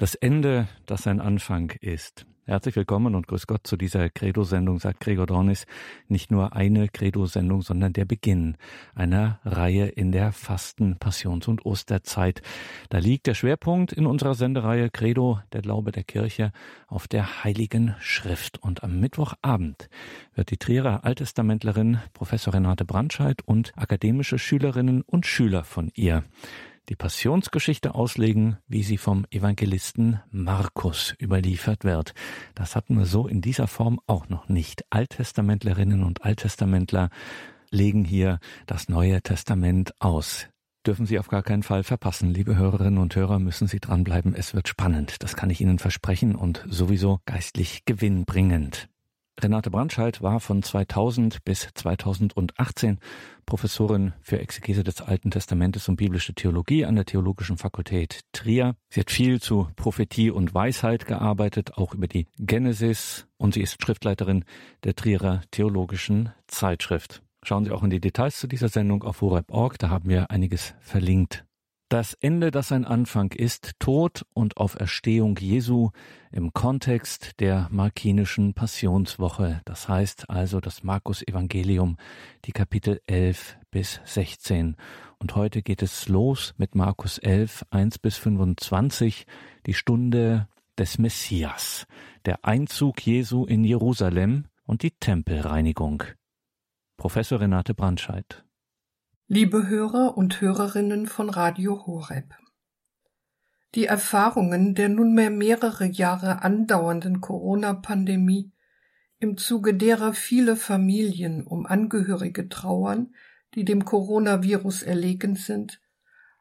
Das Ende, das ein Anfang ist. Herzlich willkommen und grüß Gott zu dieser Credo-Sendung, sagt Gregor Dornis. Nicht nur eine Credo-Sendung, sondern der Beginn einer Reihe in der Fasten-, Passions- und Osterzeit. Da liegt der Schwerpunkt in unserer Sendereihe Credo, der Glaube der Kirche, auf der Heiligen Schrift. Und am Mittwochabend wird die Trierer Alttestamentlerin Professor Renate Brandscheid und akademische Schülerinnen und Schüler von ihr die Passionsgeschichte auslegen, wie sie vom Evangelisten Markus überliefert wird. Das hatten wir so in dieser Form auch noch nicht. Alttestamentlerinnen und Alttestamentler legen hier das Neue Testament aus. Dürfen Sie auf gar keinen Fall verpassen. Liebe Hörerinnen und Hörer, müssen Sie dranbleiben. Es wird spannend. Das kann ich Ihnen versprechen und sowieso geistlich gewinnbringend. Renate Brandscheid war von 2000 bis 2018 Professorin für Exegese des Alten Testamentes und biblische Theologie an der Theologischen Fakultät Trier. Sie hat viel zu Prophetie und Weisheit gearbeitet, auch über die Genesis und sie ist Schriftleiterin der Trierer Theologischen Zeitschrift. Schauen Sie auch in die Details zu dieser Sendung auf horeb.org, da haben wir einiges verlinkt. Das Ende, das ein Anfang ist, Tod und Auferstehung Jesu im Kontext der markinischen Passionswoche. Das heißt also das Markus Evangelium, die Kapitel 11 bis 16. Und heute geht es los mit Markus 11, 1 bis 25, die Stunde des Messias, der Einzug Jesu in Jerusalem und die Tempelreinigung. Professor Renate Brandscheid. Liebe Hörer und Hörerinnen von Radio Horeb. Die Erfahrungen der nunmehr mehrere Jahre andauernden Corona-Pandemie, im Zuge derer viele Familien um Angehörige trauern, die dem Coronavirus erlegen sind,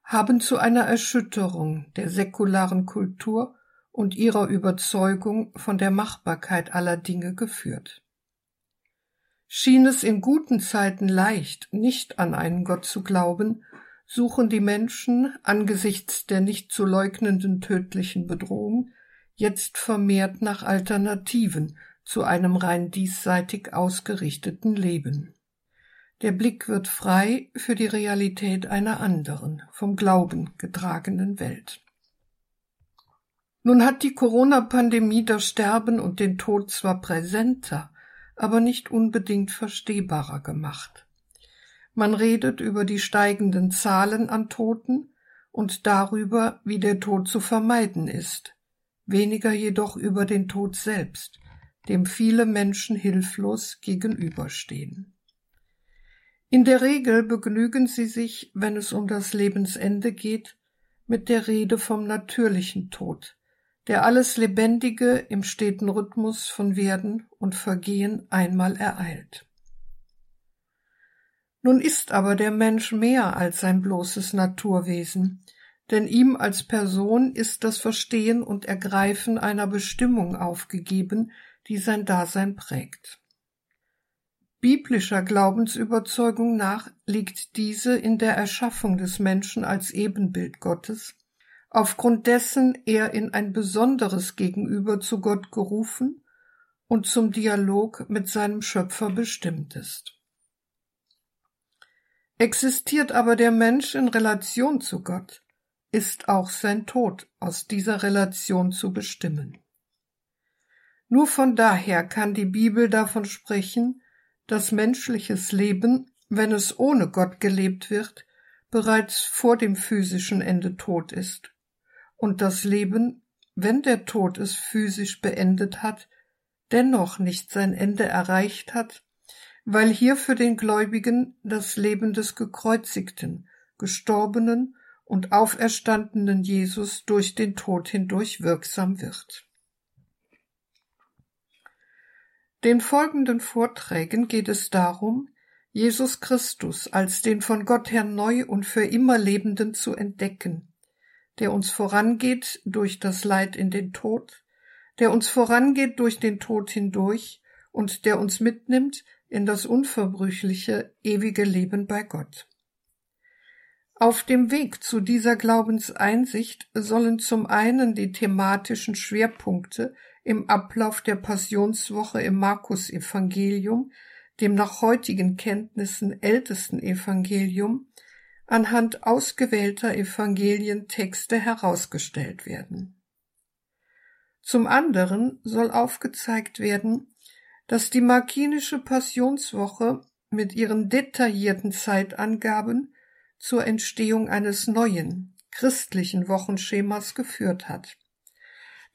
haben zu einer Erschütterung der säkularen Kultur und ihrer Überzeugung von der Machbarkeit aller Dinge geführt. Schien es in guten Zeiten leicht, nicht an einen Gott zu glauben, suchen die Menschen angesichts der nicht zu leugnenden tödlichen Bedrohung jetzt vermehrt nach Alternativen zu einem rein diesseitig ausgerichteten Leben. Der Blick wird frei für die Realität einer anderen, vom Glauben getragenen Welt. Nun hat die Corona-Pandemie das Sterben und den Tod zwar präsenter, aber nicht unbedingt verstehbarer gemacht. Man redet über die steigenden Zahlen an Toten und darüber, wie der Tod zu vermeiden ist, weniger jedoch über den Tod selbst, dem viele Menschen hilflos gegenüberstehen. In der Regel begnügen sie sich, wenn es um das Lebensende geht, mit der Rede vom natürlichen Tod, der alles Lebendige im steten Rhythmus von Werden und Vergehen einmal ereilt. Nun ist aber der Mensch mehr als sein bloßes Naturwesen, denn ihm als Person ist das Verstehen und Ergreifen einer Bestimmung aufgegeben, die sein Dasein prägt. Biblischer Glaubensüberzeugung nach liegt diese in der Erschaffung des Menschen als Ebenbild Gottes aufgrund dessen er in ein besonderes Gegenüber zu Gott gerufen und zum Dialog mit seinem Schöpfer bestimmt ist. Existiert aber der Mensch in Relation zu Gott, ist auch sein Tod aus dieser Relation zu bestimmen. Nur von daher kann die Bibel davon sprechen, dass menschliches Leben, wenn es ohne Gott gelebt wird, bereits vor dem physischen Ende tot ist und das Leben, wenn der Tod es physisch beendet hat, dennoch nicht sein Ende erreicht hat, weil hier für den Gläubigen das Leben des gekreuzigten, gestorbenen und auferstandenen Jesus durch den Tod hindurch wirksam wird. Den folgenden Vorträgen geht es darum, Jesus Christus als den von Gott her neu und für immer Lebenden zu entdecken, der uns vorangeht durch das Leid in den Tod, der uns vorangeht durch den Tod hindurch und der uns mitnimmt in das unverbrüchliche, ewige Leben bei Gott. Auf dem Weg zu dieser Glaubenseinsicht sollen zum einen die thematischen Schwerpunkte im Ablauf der Passionswoche im Markus Evangelium, dem nach heutigen Kenntnissen ältesten Evangelium, anhand ausgewählter Evangelientexte herausgestellt werden. Zum anderen soll aufgezeigt werden, dass die markinische Passionswoche mit ihren detaillierten Zeitangaben zur Entstehung eines neuen, christlichen Wochenschemas geführt hat.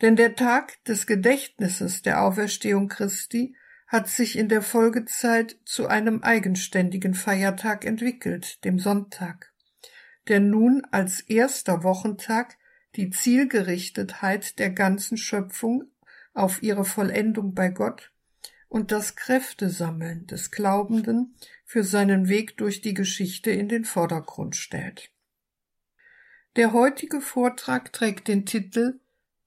Denn der Tag des Gedächtnisses der Auferstehung Christi hat sich in der Folgezeit zu einem eigenständigen Feiertag entwickelt, dem Sonntag, der nun als erster Wochentag die Zielgerichtetheit der ganzen Schöpfung auf ihre Vollendung bei Gott und das Kräftesammeln des Glaubenden für seinen Weg durch die Geschichte in den Vordergrund stellt. Der heutige Vortrag trägt den Titel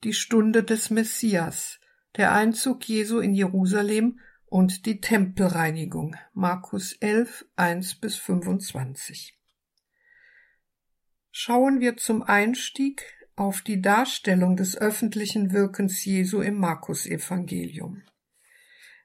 Die Stunde des Messias, der Einzug Jesu in Jerusalem und die Tempelreinigung. Markus 11, 1 bis 25. Schauen wir zum Einstieg auf die Darstellung des öffentlichen Wirkens Jesu im Markus-Evangelium.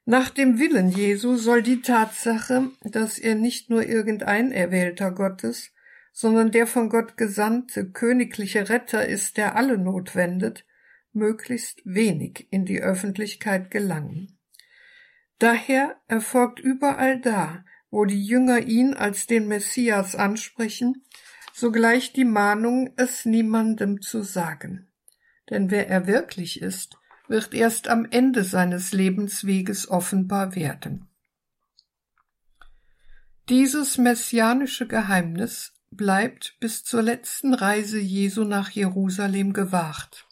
Nach dem Willen Jesu soll die Tatsache, dass er nicht nur irgendein Erwählter Gottes, sondern der von Gott gesandte königliche Retter ist, der alle Not wendet, möglichst wenig in die Öffentlichkeit gelangen. Daher erfolgt überall da, wo die Jünger ihn als den Messias ansprechen, sogleich die Mahnung, es niemandem zu sagen. Denn wer er wirklich ist, wird erst am Ende seines Lebensweges offenbar werden. Dieses messianische Geheimnis bleibt bis zur letzten Reise Jesu nach Jerusalem gewahrt.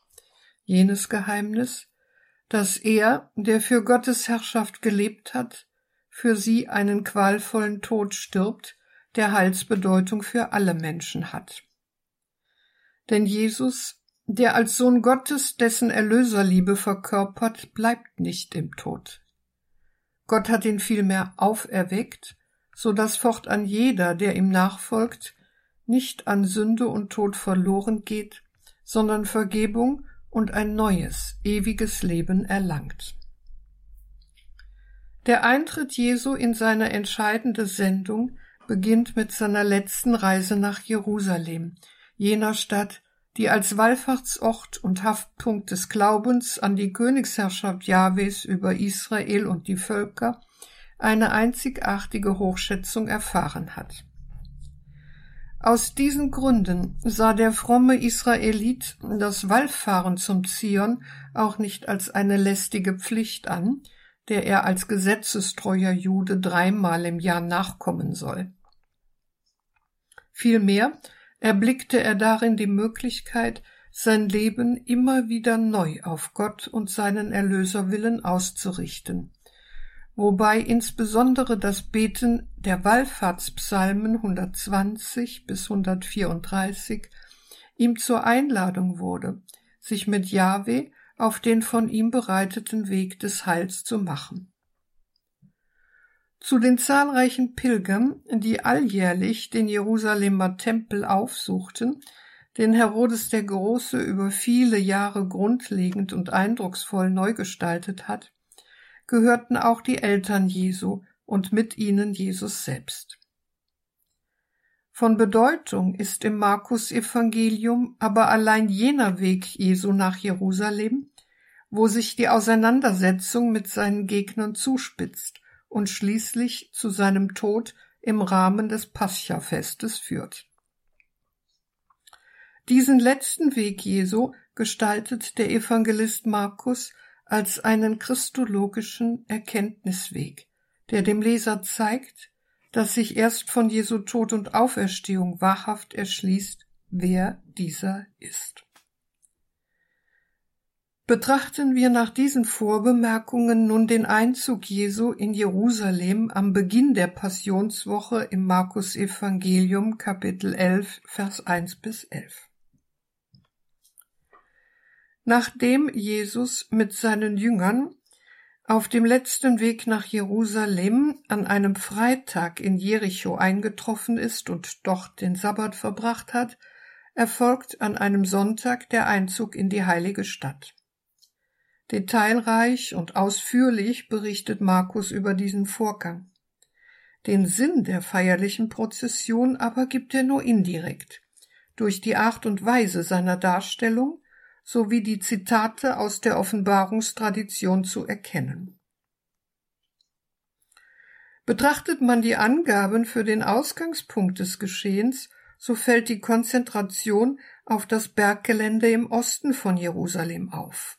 Jenes Geheimnis, dass er, der für Gottes Herrschaft gelebt hat, für sie einen qualvollen Tod stirbt, der Heilsbedeutung für alle Menschen hat. Denn Jesus der als Sohn Gottes dessen Erlöserliebe verkörpert, bleibt nicht im Tod. Gott hat ihn vielmehr auferweckt, so dass fortan jeder, der ihm nachfolgt, nicht an Sünde und Tod verloren geht, sondern Vergebung und ein neues, ewiges Leben erlangt. Der Eintritt Jesu in seine entscheidende Sendung beginnt mit seiner letzten Reise nach Jerusalem, jener Stadt, die als Wallfahrtsort und Haftpunkt des Glaubens an die Königsherrschaft Jahwes über Israel und die Völker eine einzigartige Hochschätzung erfahren hat. Aus diesen Gründen sah der fromme Israelit das Wallfahren zum Zion auch nicht als eine lästige Pflicht an, der er als gesetzestreuer Jude dreimal im Jahr nachkommen soll. Vielmehr erblickte er darin die Möglichkeit, sein Leben immer wieder neu auf Gott und seinen Erlöserwillen auszurichten, wobei insbesondere das Beten der Wallfahrtspsalmen 120 bis 134 ihm zur Einladung wurde, sich mit Jahwe auf den von ihm bereiteten Weg des Heils zu machen. Zu den zahlreichen Pilgern, die alljährlich den Jerusalemer Tempel aufsuchten, den Herodes der Große über viele Jahre grundlegend und eindrucksvoll neu gestaltet hat, gehörten auch die Eltern Jesu und mit ihnen Jesus selbst. Von Bedeutung ist im Markus Evangelium aber allein jener Weg Jesu nach Jerusalem, wo sich die Auseinandersetzung mit seinen Gegnern zuspitzt und schließlich zu seinem Tod im Rahmen des Pascha-Festes führt. Diesen letzten Weg Jesu gestaltet der Evangelist Markus als einen christologischen Erkenntnisweg, der dem Leser zeigt, dass sich erst von Jesu Tod und Auferstehung wahrhaft erschließt, wer dieser ist. Betrachten wir nach diesen Vorbemerkungen nun den Einzug Jesu in Jerusalem am Beginn der Passionswoche im Markus Evangelium Kapitel 11 Vers 1 bis 11. Nachdem Jesus mit seinen Jüngern auf dem letzten Weg nach Jerusalem an einem Freitag in Jericho eingetroffen ist und dort den Sabbat verbracht hat, erfolgt an einem Sonntag der Einzug in die heilige Stadt. Detailreich und ausführlich berichtet Markus über diesen Vorgang. Den Sinn der feierlichen Prozession aber gibt er nur indirekt, durch die Art und Weise seiner Darstellung sowie die Zitate aus der Offenbarungstradition zu erkennen. Betrachtet man die Angaben für den Ausgangspunkt des Geschehens, so fällt die Konzentration auf das Berggelände im Osten von Jerusalem auf.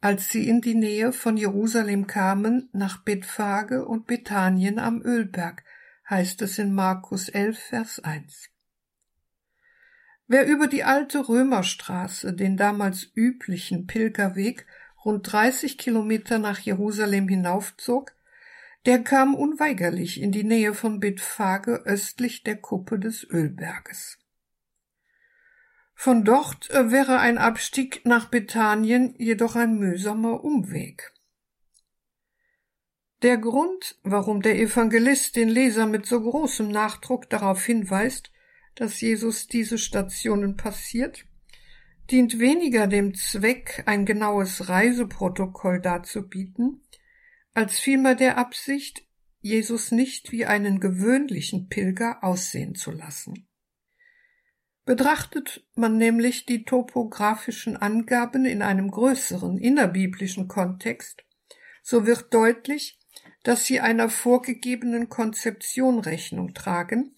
Als sie in die Nähe von Jerusalem kamen, nach Bethphage und Bethanien am Ölberg, heißt es in Markus 11, Vers 1. Wer über die alte Römerstraße, den damals üblichen Pilgerweg, rund 30 Kilometer nach Jerusalem hinaufzog, der kam unweigerlich in die Nähe von Bethphage östlich der Kuppe des Ölberges. Von dort äh, wäre ein Abstieg nach Bethanien jedoch ein mühsamer Umweg. Der Grund, warum der Evangelist den Leser mit so großem Nachdruck darauf hinweist, dass Jesus diese Stationen passiert, dient weniger dem Zweck, ein genaues Reiseprotokoll darzubieten, als vielmehr der Absicht, Jesus nicht wie einen gewöhnlichen Pilger aussehen zu lassen. Betrachtet man nämlich die topografischen Angaben in einem größeren innerbiblischen Kontext, so wird deutlich, dass sie einer vorgegebenen Konzeption Rechnung tragen,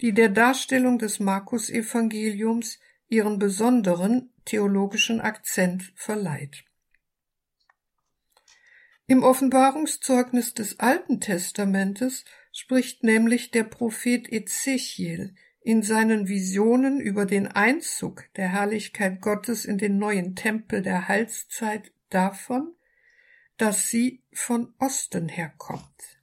die der Darstellung des Markus-Evangeliums ihren besonderen theologischen Akzent verleiht. Im Offenbarungszeugnis des Alten Testamentes spricht nämlich der Prophet Ezechiel in seinen Visionen über den Einzug der Herrlichkeit Gottes in den neuen Tempel der Heilszeit davon, dass sie von Osten herkommt.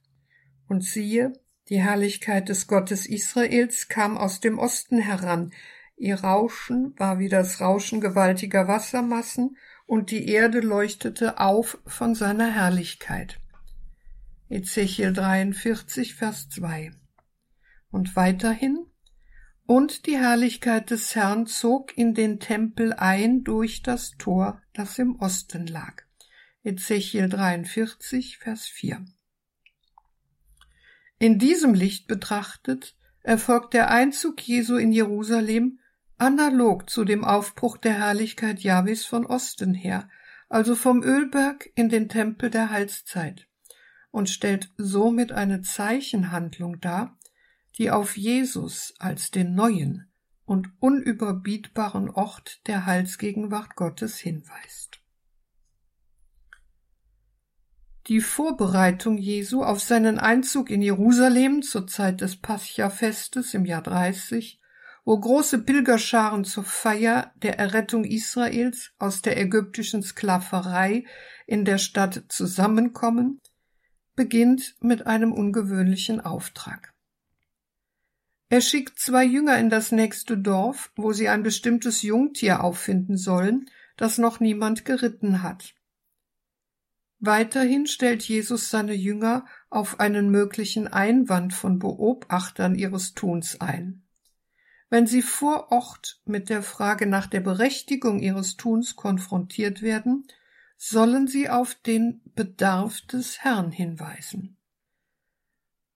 Und siehe, die Herrlichkeit des Gottes Israels kam aus dem Osten heran, ihr Rauschen war wie das Rauschen gewaltiger Wassermassen, und die Erde leuchtete auf von seiner Herrlichkeit. Ezechiel 43, Vers 2. Und weiterhin, und die Herrlichkeit des Herrn zog in den Tempel ein durch das Tor, das im Osten lag. Ezechiel 43, Vers 4. In diesem Licht betrachtet erfolgt der Einzug Jesu in Jerusalem analog zu dem Aufbruch der Herrlichkeit Jahwes von Osten her, also vom Ölberg in den Tempel der Heilszeit, und stellt somit eine Zeichenhandlung dar, die auf Jesus als den neuen und unüberbietbaren Ort der Heilsgegenwart Gottes hinweist. Die Vorbereitung Jesu auf seinen Einzug in Jerusalem zur Zeit des Pascha-Festes im Jahr 30, wo große Pilgerscharen zur Feier der Errettung Israels aus der ägyptischen Sklaverei in der Stadt zusammenkommen, beginnt mit einem ungewöhnlichen Auftrag. Er schickt zwei Jünger in das nächste Dorf, wo sie ein bestimmtes Jungtier auffinden sollen, das noch niemand geritten hat. Weiterhin stellt Jesus seine Jünger auf einen möglichen Einwand von Beobachtern ihres Tuns ein. Wenn sie vor Ort mit der Frage nach der Berechtigung ihres Tuns konfrontiert werden, sollen sie auf den Bedarf des Herrn hinweisen.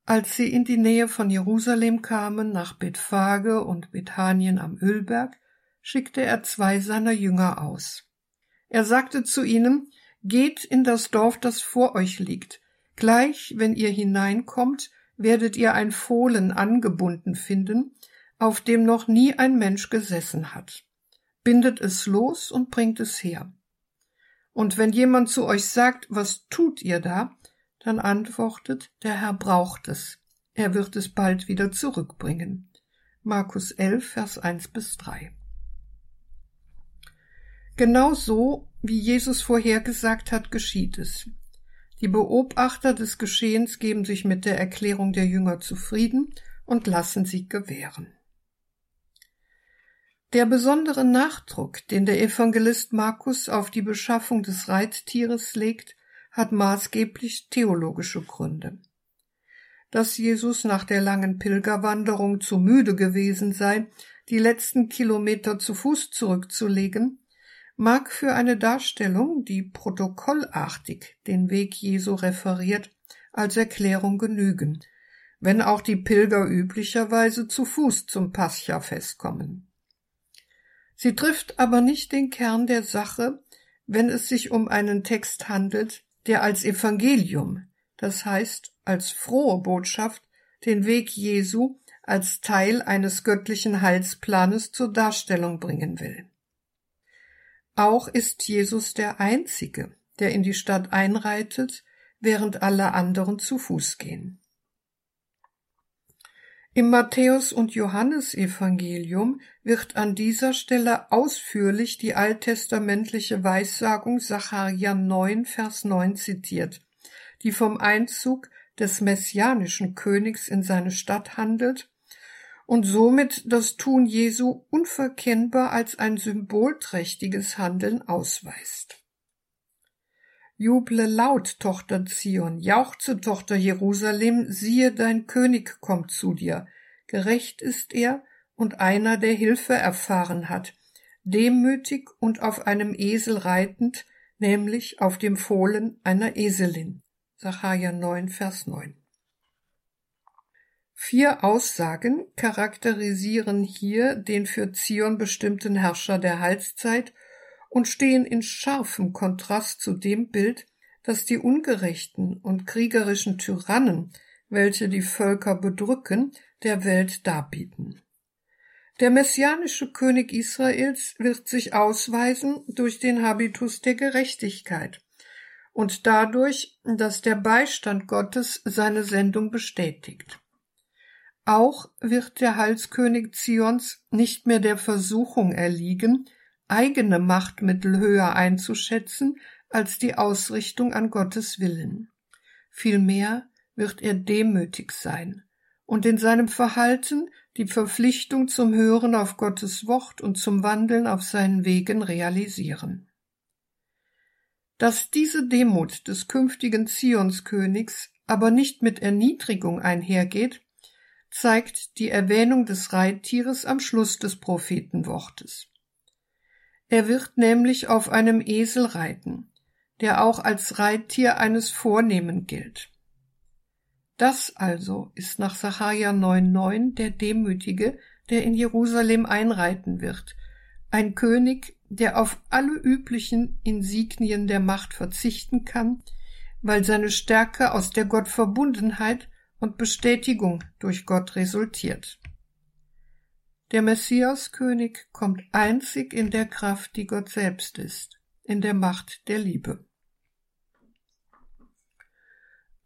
Als sie in die Nähe von Jerusalem kamen, nach Bethphage und Bethanien am Ölberg, schickte er zwei seiner Jünger aus. Er sagte zu ihnen, Geht in das Dorf, das vor euch liegt. Gleich, wenn ihr hineinkommt, werdet ihr ein Fohlen angebunden finden, auf dem noch nie ein Mensch gesessen hat. Bindet es los und bringt es her. Und wenn jemand zu euch sagt, was tut ihr da, dann antwortet, der Herr braucht es. Er wird es bald wieder zurückbringen. Markus 11, Vers 1 bis 3. Genau so, wie Jesus vorhergesagt hat, geschieht es. Die Beobachter des Geschehens geben sich mit der Erklärung der Jünger zufrieden und lassen sie gewähren. Der besondere Nachdruck, den der Evangelist Markus auf die Beschaffung des Reittieres legt, hat maßgeblich theologische Gründe. Dass Jesus nach der langen Pilgerwanderung zu müde gewesen sei, die letzten Kilometer zu Fuß zurückzulegen, mag für eine Darstellung, die protokollartig den Weg Jesu referiert, als Erklärung genügen, wenn auch die Pilger üblicherweise zu Fuß zum Paschafest kommen. Sie trifft aber nicht den Kern der Sache, wenn es sich um einen Text handelt, der als Evangelium, das heißt als frohe Botschaft, den Weg Jesu als Teil eines göttlichen Heilsplanes zur Darstellung bringen will. Auch ist Jesus der Einzige, der in die Stadt einreitet, während alle anderen zu Fuß gehen. Im Matthäus- und Johannesevangelium wird an dieser Stelle ausführlich die alttestamentliche Weissagung Sacharja 9, Vers 9 zitiert, die vom Einzug des messianischen Königs in seine Stadt handelt und somit das Tun Jesu unverkennbar als ein symbolträchtiges Handeln ausweist. Juble laut, Tochter Zion, jauchze, Tochter Jerusalem, siehe, dein König kommt zu dir. Gerecht ist er und einer, der Hilfe erfahren hat, demütig und auf einem Esel reitend, nämlich auf dem Fohlen einer Eselin. Sacharja 9, Vers 9. Vier Aussagen charakterisieren hier den für Zion bestimmten Herrscher der Heilszeit und stehen in scharfem Kontrast zu dem Bild, das die ungerechten und kriegerischen Tyrannen, welche die Völker bedrücken, der Welt darbieten. Der messianische König Israels wird sich ausweisen durch den Habitus der Gerechtigkeit und dadurch, dass der Beistand Gottes seine Sendung bestätigt. Auch wird der Halskönig Zions nicht mehr der Versuchung erliegen, eigene Machtmittel höher einzuschätzen als die Ausrichtung an Gottes Willen. Vielmehr wird er demütig sein und in seinem Verhalten die Verpflichtung zum Hören auf Gottes Wort und zum Wandeln auf seinen Wegen realisieren. Dass diese Demut des künftigen Zionskönigs aber nicht mit Erniedrigung einhergeht, zeigt die Erwähnung des Reittieres am Schluss des Prophetenwortes. Er wird nämlich auf einem Esel reiten, der auch als Reittier eines Vornehmen gilt. Das also ist nach Sacharja 9,9 der Demütige, der in Jerusalem einreiten wird, ein König, der auf alle üblichen Insignien der Macht verzichten kann, weil seine Stärke aus der Gottverbundenheit und Bestätigung durch Gott resultiert. Der Messiaskönig kommt einzig in der Kraft, die Gott selbst ist, in der Macht der Liebe.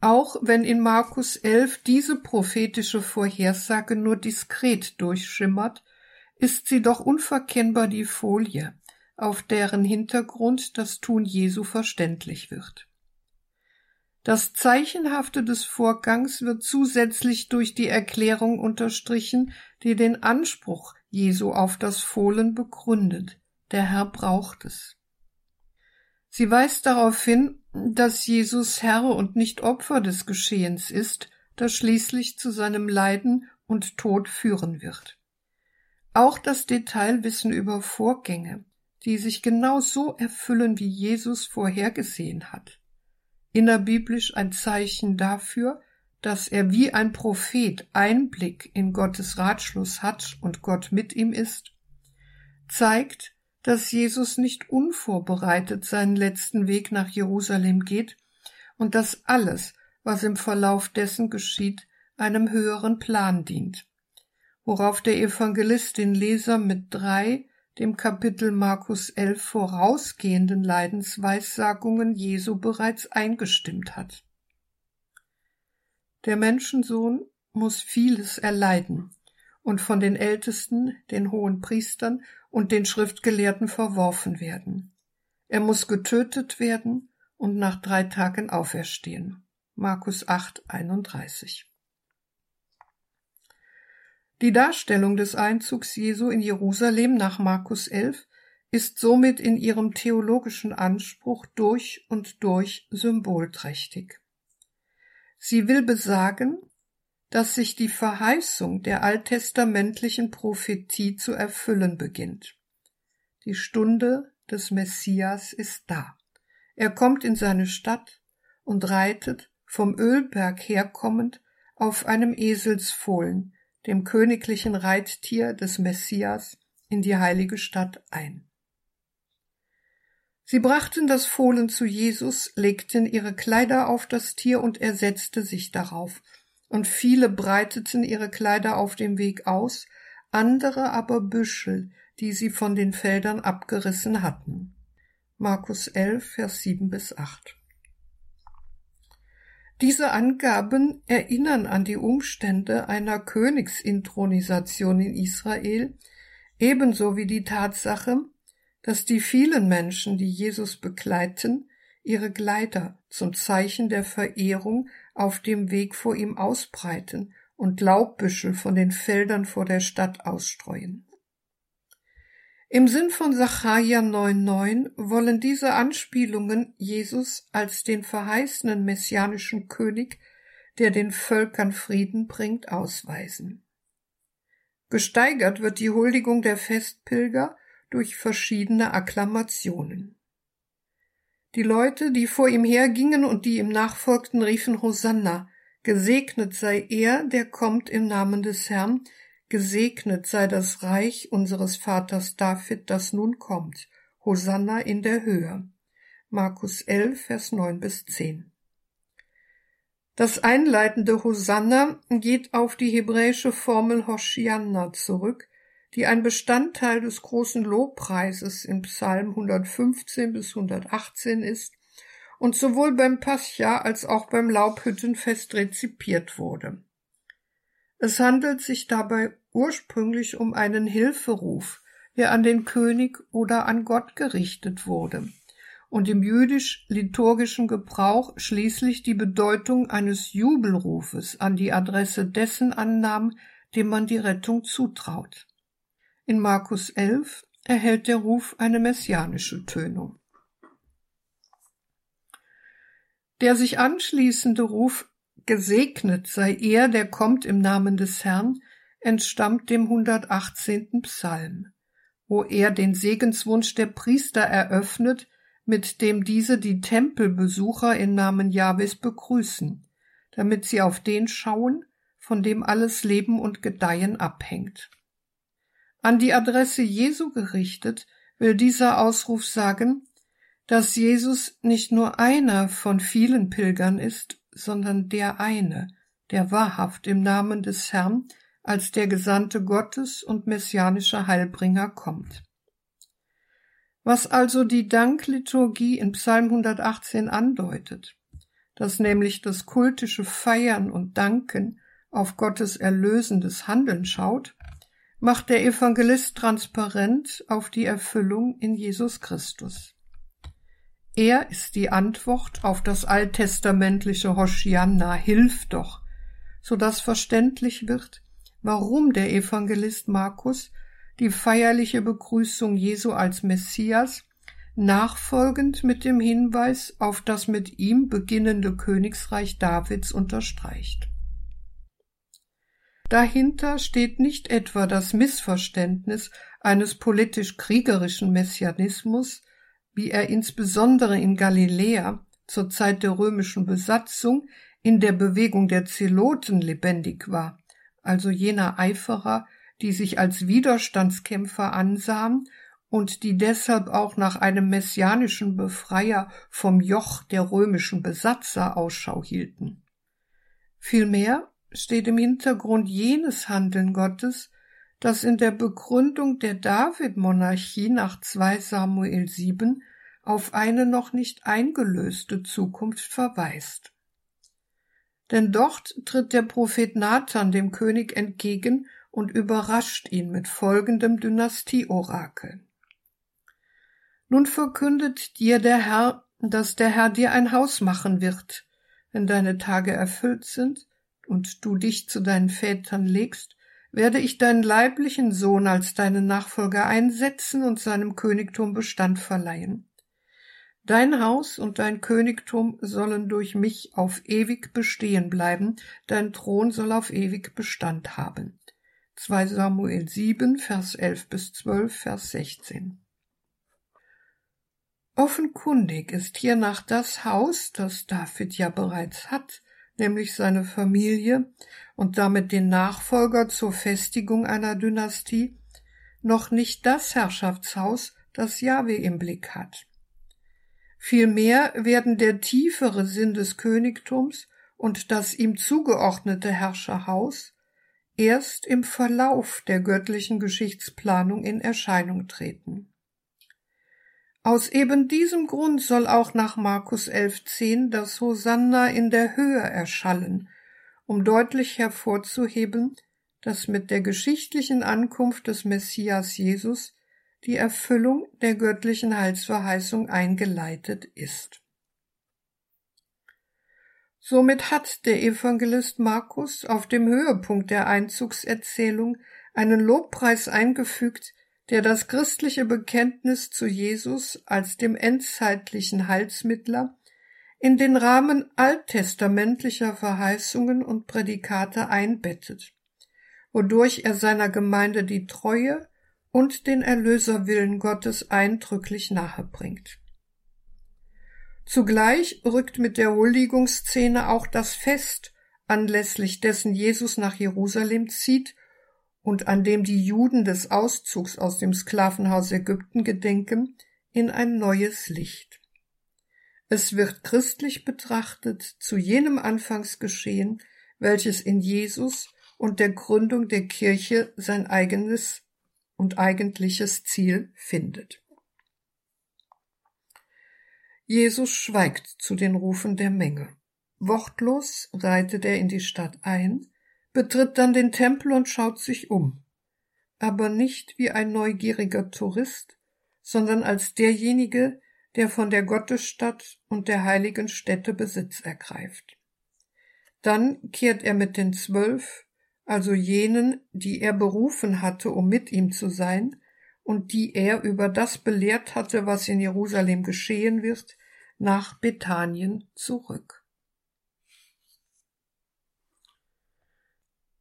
Auch wenn in Markus 11 diese prophetische Vorhersage nur diskret durchschimmert, ist sie doch unverkennbar die Folie, auf deren Hintergrund das Tun Jesu verständlich wird. Das Zeichenhafte des Vorgangs wird zusätzlich durch die Erklärung unterstrichen, die den Anspruch Jesu auf das Fohlen begründet. Der Herr braucht es. Sie weist darauf hin, dass Jesus Herr und nicht Opfer des Geschehens ist, das schließlich zu seinem Leiden und Tod führen wird. Auch das Detailwissen über Vorgänge, die sich genau so erfüllen, wie Jesus vorhergesehen hat, innerbiblisch ein Zeichen dafür, dass er wie ein Prophet Einblick in Gottes Ratschluss hat und Gott mit ihm ist, zeigt, dass Jesus nicht unvorbereitet seinen letzten Weg nach Jerusalem geht und dass alles, was im Verlauf dessen geschieht, einem höheren Plan dient, worauf der Evangelist den Leser mit drei dem Kapitel Markus 11 vorausgehenden Leidensweissagungen Jesu bereits eingestimmt hat. Der Menschensohn muss vieles erleiden und von den Ältesten, den hohen Priestern und den Schriftgelehrten verworfen werden. Er muss getötet werden und nach drei Tagen auferstehen. Markus 8, 31. Die Darstellung des Einzugs Jesu in Jerusalem nach Markus 11 ist somit in ihrem theologischen Anspruch durch und durch symbolträchtig. Sie will besagen, dass sich die Verheißung der alttestamentlichen Prophetie zu erfüllen beginnt. Die Stunde des Messias ist da. Er kommt in seine Stadt und reitet, vom Ölberg herkommend, auf einem Eselsfohlen, dem königlichen Reittier des Messias, in die heilige Stadt ein. Sie brachten das Fohlen zu Jesus, legten ihre Kleider auf das Tier und er setzte sich darauf. Und viele breiteten ihre Kleider auf dem Weg aus, andere aber Büschel, die sie von den Feldern abgerissen hatten. Markus 11, Vers 7 bis 8. Diese Angaben erinnern an die Umstände einer Königsintronisation in Israel, ebenso wie die Tatsache, dass die vielen Menschen, die Jesus begleiten, ihre Gleiter zum Zeichen der Verehrung auf dem Weg vor ihm ausbreiten und Laubbüschel von den Feldern vor der Stadt ausstreuen. Im Sinn von Sacharja 9,9 wollen diese Anspielungen Jesus als den verheißenen messianischen König, der den Völkern Frieden bringt, ausweisen. Gesteigert wird die Huldigung der Festpilger durch verschiedene Akklamationen. Die Leute, die vor ihm hergingen und die ihm nachfolgten, riefen Hosanna, gesegnet sei er, der kommt im Namen des Herrn, gesegnet sei das Reich unseres Vaters David, das nun kommt, Hosanna in der Höhe. Markus 11, Vers 9 bis 10. Das einleitende Hosanna geht auf die hebräische Formel Hoshianna zurück, die ein Bestandteil des großen Lobpreises in Psalm 115 bis 118 ist und sowohl beim Pascha als auch beim Laubhüttenfest rezipiert wurde. Es handelt sich dabei ursprünglich um einen Hilferuf, der an den König oder an Gott gerichtet wurde und im jüdisch-liturgischen Gebrauch schließlich die Bedeutung eines Jubelrufes an die Adresse dessen annahm, dem man die Rettung zutraut. In Markus 11 erhält der Ruf eine messianische Tönung. Der sich anschließende Ruf Gesegnet sei er, der kommt im Namen des Herrn, entstammt dem 118. Psalm, wo er den Segenswunsch der Priester eröffnet, mit dem diese die Tempelbesucher im Namen Jahwes begrüßen, damit sie auf den schauen, von dem alles Leben und Gedeihen abhängt. An die Adresse Jesu gerichtet will dieser Ausruf sagen, dass Jesus nicht nur einer von vielen Pilgern ist, sondern der eine, der wahrhaft im Namen des Herrn als der Gesandte Gottes und messianische Heilbringer kommt. Was also die Dankliturgie in Psalm 118 andeutet, dass nämlich das kultische Feiern und Danken auf Gottes erlösendes Handeln schaut, macht der Evangelist transparent auf die Erfüllung in Jesus Christus. Er ist die Antwort auf das alttestamentliche Hoshianna, hilf doch, so dass verständlich wird, warum der Evangelist Markus die feierliche Begrüßung Jesu als Messias nachfolgend mit dem Hinweis auf das mit ihm beginnende Königsreich Davids unterstreicht. Dahinter steht nicht etwa das Missverständnis eines politisch-kriegerischen Messianismus, wie er insbesondere in Galiläa zur Zeit der römischen Besatzung in der Bewegung der Zeloten lebendig war, also jener Eiferer, die sich als Widerstandskämpfer ansahen und die deshalb auch nach einem messianischen Befreier vom Joch der römischen Besatzer Ausschau hielten. Vielmehr steht im Hintergrund jenes Handeln Gottes, das in der Begründung der David-Monarchie nach 2 Samuel 7 auf eine noch nicht eingelöste Zukunft verweist. Denn dort tritt der Prophet Nathan dem König entgegen und überrascht ihn mit folgendem Dynastieorakel. Nun verkündet dir der Herr, dass der Herr dir ein Haus machen wird, wenn deine Tage erfüllt sind und du dich zu deinen Vätern legst, werde ich deinen leiblichen Sohn als deinen Nachfolger einsetzen und seinem Königtum Bestand verleihen. Dein Haus und dein Königtum sollen durch mich auf ewig bestehen bleiben, dein Thron soll auf ewig Bestand haben. 2 Samuel 7, Vers 11 bis 12, Vers 16. Offenkundig ist hiernach das Haus, das David ja bereits hat, nämlich seine Familie und damit den Nachfolger zur Festigung einer Dynastie, noch nicht das Herrschaftshaus, das Jahwe im Blick hat. Vielmehr werden der tiefere Sinn des Königtums und das ihm zugeordnete Herrscherhaus erst im Verlauf der göttlichen Geschichtsplanung in Erscheinung treten. Aus eben diesem Grund soll auch nach Markus 11.10 das Hosanna in der Höhe erschallen, um deutlich hervorzuheben, dass mit der geschichtlichen Ankunft des Messias Jesus die Erfüllung der göttlichen Heilsverheißung eingeleitet ist. Somit hat der Evangelist Markus auf dem Höhepunkt der Einzugserzählung einen Lobpreis eingefügt, der das christliche Bekenntnis zu Jesus als dem endzeitlichen Heilsmittler in den Rahmen alttestamentlicher Verheißungen und Prädikate einbettet, wodurch er seiner Gemeinde die Treue und den Erlöserwillen Gottes eindrücklich nahebringt. Zugleich rückt mit der Huldigungsszene auch das Fest, anlässlich dessen Jesus nach Jerusalem zieht und an dem die Juden des Auszugs aus dem Sklavenhaus Ägypten gedenken, in ein neues Licht. Es wird christlich betrachtet zu jenem Anfangsgeschehen, welches in Jesus und der Gründung der Kirche sein eigenes und eigentliches Ziel findet. Jesus schweigt zu den Rufen der Menge. Wortlos reitet er in die Stadt ein, betritt dann den Tempel und schaut sich um, aber nicht wie ein neugieriger Tourist, sondern als derjenige, der von der Gottesstadt und der heiligen Stätte Besitz ergreift. Dann kehrt er mit den Zwölf, also jenen, die er berufen hatte, um mit ihm zu sein, und die er über das belehrt hatte, was in Jerusalem geschehen wird, nach Bethanien zurück.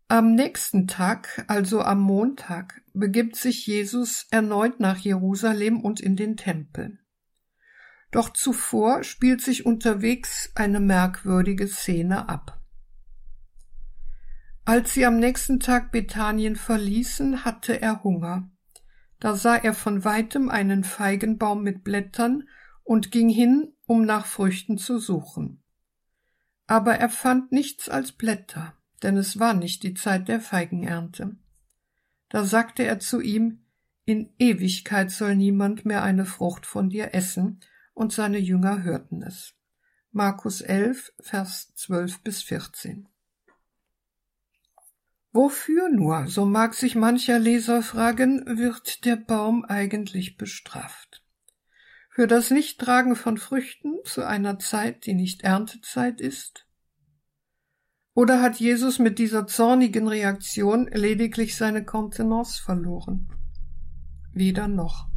Am nächsten Tag, also am Montag, begibt sich Jesus erneut nach Jerusalem und in den Tempel. Doch zuvor spielt sich unterwegs eine merkwürdige Szene ab. Als sie am nächsten Tag Bethanien verließen, hatte er Hunger. Da sah er von weitem einen Feigenbaum mit Blättern und ging hin, um nach Früchten zu suchen. Aber er fand nichts als Blätter, denn es war nicht die Zeit der Feigenernte. Da sagte er zu ihm, In Ewigkeit soll niemand mehr eine Frucht von dir essen, und seine Jünger hörten es. Markus 11, Vers 12 bis 14. Wofür nur, so mag sich mancher Leser fragen, wird der Baum eigentlich bestraft? Für das Nichttragen von Früchten zu einer Zeit, die nicht Erntezeit ist? Oder hat Jesus mit dieser zornigen Reaktion lediglich seine Kontenance verloren? Weder noch.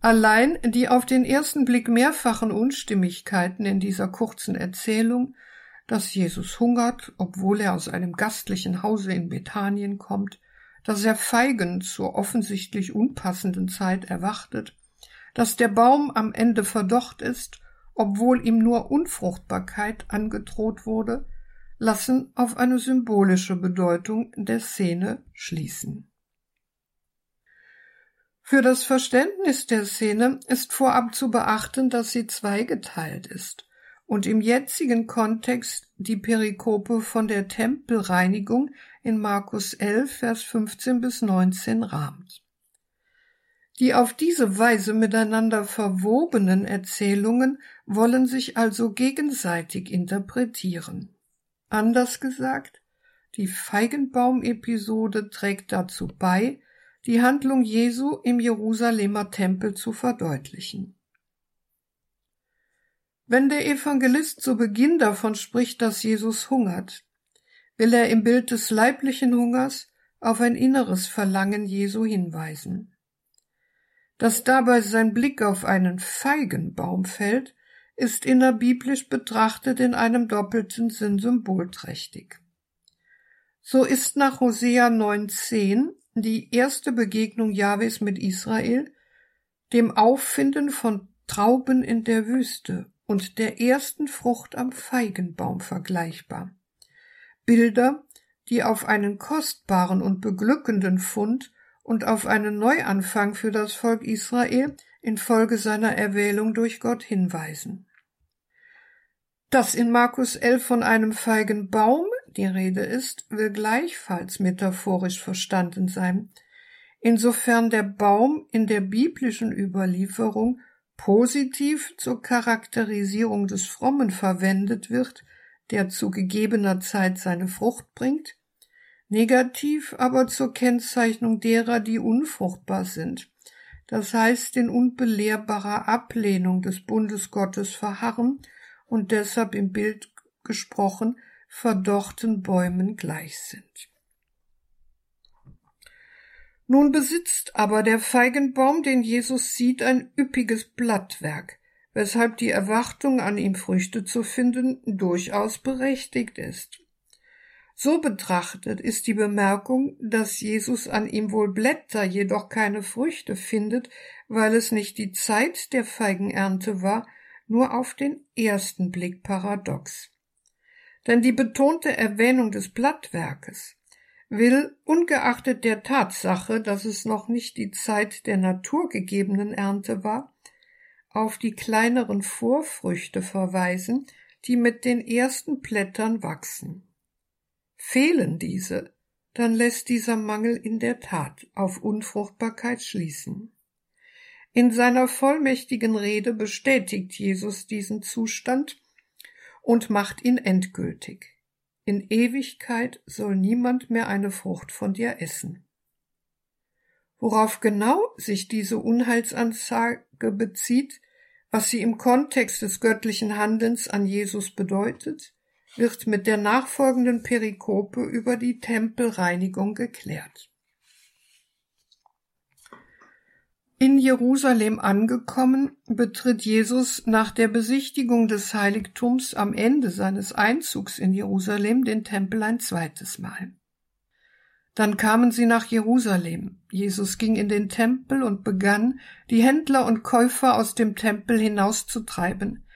Allein die auf den ersten Blick mehrfachen Unstimmigkeiten in dieser kurzen Erzählung dass Jesus hungert, obwohl er aus einem gastlichen Hause in Bethanien kommt, dass er Feigen zur offensichtlich unpassenden Zeit erwartet, dass der Baum am Ende verdocht ist, obwohl ihm nur Unfruchtbarkeit angedroht wurde, lassen auf eine symbolische Bedeutung der Szene schließen. Für das Verständnis der Szene ist vorab zu beachten, dass sie zweigeteilt ist und im jetzigen Kontext die Perikope von der Tempelreinigung in Markus 11, Vers 15 bis 19 rahmt. Die auf diese Weise miteinander verwobenen Erzählungen wollen sich also gegenseitig interpretieren. Anders gesagt, die Feigenbaum-Episode trägt dazu bei, die Handlung Jesu im Jerusalemer Tempel zu verdeutlichen. Wenn der Evangelist zu Beginn davon spricht, dass Jesus hungert, will er im Bild des leiblichen Hungers auf ein inneres Verlangen Jesu hinweisen. Dass dabei sein Blick auf einen Feigenbaum fällt, ist innerbiblisch betrachtet in einem doppelten Sinn symbolträchtig. So ist nach Hosea 9,10 die erste Begegnung Jahwes mit Israel dem Auffinden von Trauben in der Wüste und der ersten Frucht am Feigenbaum vergleichbar. Bilder, die auf einen kostbaren und beglückenden Fund und auf einen Neuanfang für das Volk Israel infolge seiner Erwählung durch Gott hinweisen. Dass in Markus 11 von einem Feigenbaum die Rede ist, will gleichfalls metaphorisch verstanden sein, insofern der Baum in der biblischen Überlieferung positiv zur Charakterisierung des Frommen verwendet wird, der zu gegebener Zeit seine Frucht bringt, negativ aber zur Kennzeichnung derer, die unfruchtbar sind, das heißt in unbelehrbarer Ablehnung des Bundes Gottes verharren und deshalb im Bild gesprochen verdorrten Bäumen gleich sind. Nun besitzt aber der Feigenbaum, den Jesus sieht, ein üppiges Blattwerk, weshalb die Erwartung, an ihm Früchte zu finden, durchaus berechtigt ist. So betrachtet ist die Bemerkung, dass Jesus an ihm wohl Blätter, jedoch keine Früchte findet, weil es nicht die Zeit der Feigenernte war, nur auf den ersten Blick paradox. Denn die betonte Erwähnung des Blattwerkes will, ungeachtet der Tatsache, dass es noch nicht die Zeit der naturgegebenen Ernte war, auf die kleineren Vorfrüchte verweisen, die mit den ersten Blättern wachsen. Fehlen diese, dann lässt dieser Mangel in der Tat auf Unfruchtbarkeit schließen. In seiner vollmächtigen Rede bestätigt Jesus diesen Zustand und macht ihn endgültig. In Ewigkeit soll niemand mehr eine Frucht von dir essen. Worauf genau sich diese Unheilsansage bezieht, was sie im Kontext des göttlichen Handelns an Jesus bedeutet, wird mit der nachfolgenden Perikope über die Tempelreinigung geklärt. In Jerusalem angekommen, betritt Jesus nach der Besichtigung des Heiligtums am Ende seines Einzugs in Jerusalem den Tempel ein zweites Mal. Dann kamen sie nach Jerusalem. Jesus ging in den Tempel und begann, die Händler und Käufer aus dem Tempel hinauszutreiben.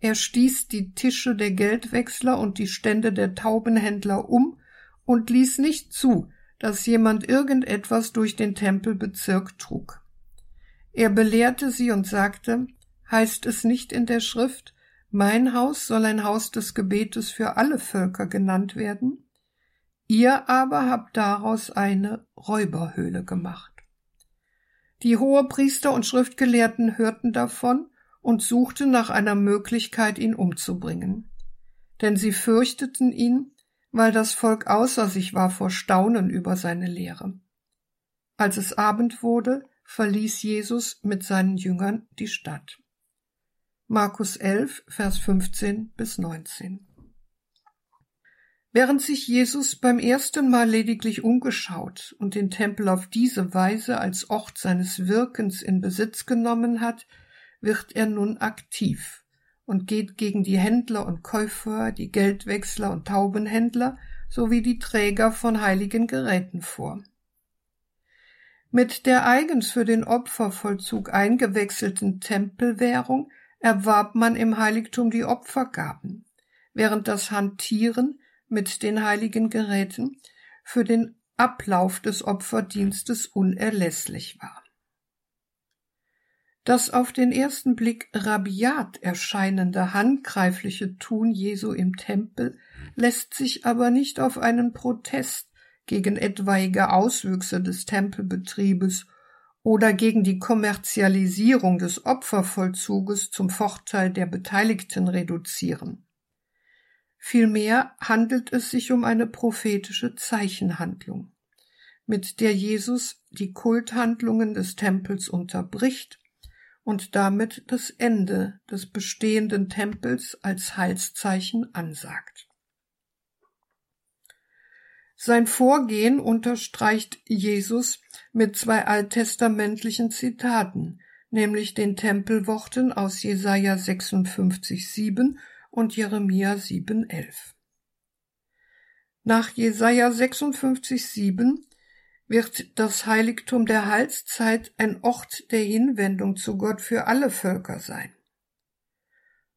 Er stieß die Tische der Geldwechsler und die Stände der Taubenhändler um und ließ nicht zu, dass jemand irgendetwas durch den Tempelbezirk trug. Er belehrte sie und sagte, heißt es nicht in der Schrift, mein Haus soll ein Haus des Gebetes für alle Völker genannt werden? Ihr aber habt daraus eine Räuberhöhle gemacht. Die Hohepriester und Schriftgelehrten hörten davon und suchten nach einer Möglichkeit, ihn umzubringen. Denn sie fürchteten ihn, weil das Volk außer sich war vor Staunen über seine Lehre. Als es Abend wurde, verließ Jesus mit seinen Jüngern die Stadt. Markus 11, Vers 15 bis 19. Während sich Jesus beim ersten Mal lediglich umgeschaut und den Tempel auf diese Weise als Ort seines Wirkens in Besitz genommen hat, wird er nun aktiv und geht gegen die Händler und Käufer, die Geldwechsler und Taubenhändler sowie die Träger von heiligen Geräten vor. Mit der eigens für den Opfervollzug eingewechselten Tempelwährung erwarb man im Heiligtum die Opfergaben, während das Hantieren mit den heiligen Geräten für den Ablauf des Opferdienstes unerlässlich war. Das auf den ersten Blick rabiat erscheinende handgreifliche Tun Jesu im Tempel lässt sich aber nicht auf einen Protest gegen etwaige Auswüchse des Tempelbetriebes oder gegen die Kommerzialisierung des Opfervollzuges zum Vorteil der Beteiligten reduzieren. Vielmehr handelt es sich um eine prophetische Zeichenhandlung, mit der Jesus die Kulthandlungen des Tempels unterbricht und damit das Ende des bestehenden Tempels als Heilszeichen ansagt. Sein Vorgehen unterstreicht Jesus mit zwei alttestamentlichen Zitaten, nämlich den Tempelworten aus Jesaja 56,7 und Jeremia 7,11. Nach Jesaja 56,7 wird das Heiligtum der Heilszeit ein Ort der Hinwendung zu Gott für alle Völker sein.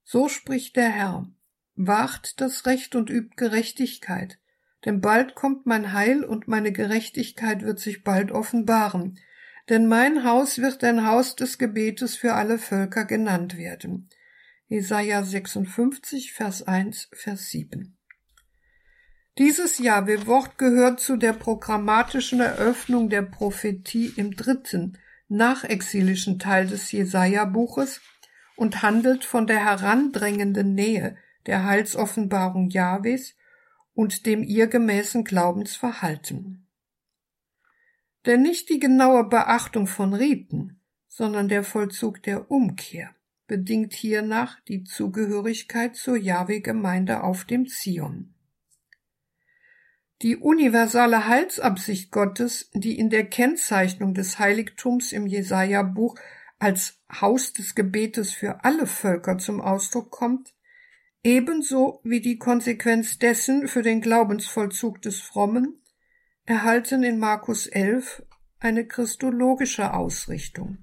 So spricht der Herr, wacht das Recht und übt Gerechtigkeit, denn bald kommt mein Heil und meine Gerechtigkeit wird sich bald offenbaren. Denn mein Haus wird ein Haus des Gebetes für alle Völker genannt werden. Jesaja 56, Vers 1, Vers 7. Dieses Jahwe-Wort gehört zu der programmatischen Eröffnung der Prophetie im dritten, nachexilischen Teil des Jesaja-Buches und handelt von der herandrängenden Nähe der Heilsoffenbarung Jahwes und dem ihr gemäßen Glaubensverhalten. Denn nicht die genaue Beachtung von Riten, sondern der Vollzug der Umkehr bedingt hiernach die Zugehörigkeit zur Jahwe-Gemeinde auf dem Zion. Die universale Heilsabsicht Gottes, die in der Kennzeichnung des Heiligtums im Jesaja-Buch als Haus des Gebetes für alle Völker zum Ausdruck kommt, ebenso wie die Konsequenz dessen für den Glaubensvollzug des Frommen, erhalten in Markus 11 eine christologische Ausrichtung.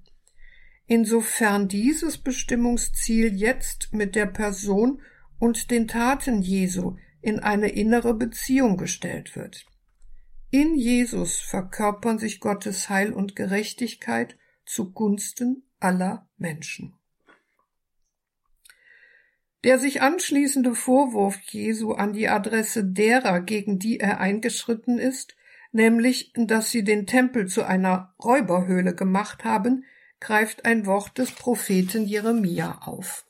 Insofern dieses Bestimmungsziel jetzt mit der Person und den Taten Jesu in eine innere Beziehung gestellt wird. In Jesus verkörpern sich Gottes Heil und Gerechtigkeit zugunsten aller Menschen. Der sich anschließende Vorwurf Jesu an die Adresse derer, gegen die er eingeschritten ist, nämlich, dass sie den Tempel zu einer Räuberhöhle gemacht haben, greift ein Wort des Propheten Jeremia auf.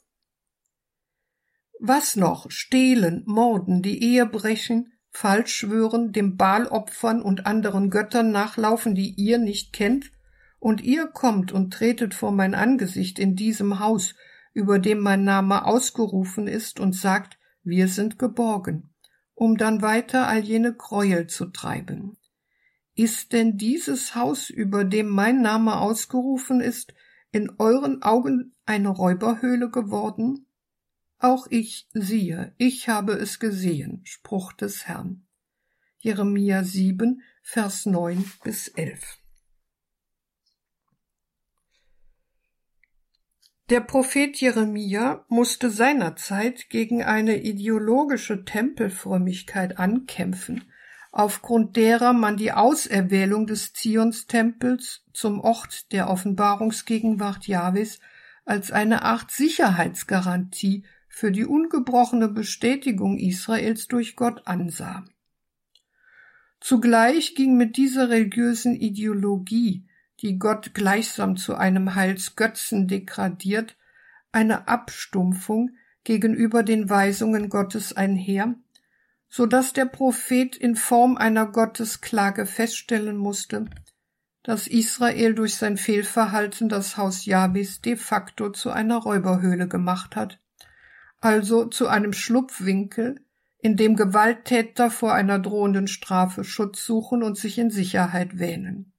Was noch? Stehlen, morden, die Ehe brechen, falsch schwören, dem Baal opfern und anderen Göttern nachlaufen, die ihr nicht kennt, und ihr kommt und tretet vor mein Angesicht in diesem Haus über dem mein Name ausgerufen ist und sagt, wir sind geborgen, um dann weiter all jene Gräuel zu treiben. Ist denn dieses Haus, über dem mein Name ausgerufen ist, in euren Augen eine Räuberhöhle geworden? Auch ich siehe, ich habe es gesehen, Spruch des Herrn. Jeremia 7, Vers 9 bis 11. Der Prophet Jeremia musste seinerzeit gegen eine ideologische Tempelfrömmigkeit ankämpfen, aufgrund derer man die Auserwählung des Zionstempels zum Ort der Offenbarungsgegenwart Jahwes als eine Art Sicherheitsgarantie für die ungebrochene Bestätigung Israels durch Gott ansah. Zugleich ging mit dieser religiösen Ideologie die Gott gleichsam zu einem Heilsgötzen degradiert, eine Abstumpfung gegenüber den Weisungen Gottes einher, so dass der Prophet in Form einer Gottesklage feststellen musste, dass Israel durch sein Fehlverhalten das Haus Jabis de facto zu einer Räuberhöhle gemacht hat, also zu einem Schlupfwinkel, in dem Gewalttäter vor einer drohenden Strafe Schutz suchen und sich in Sicherheit wähnen.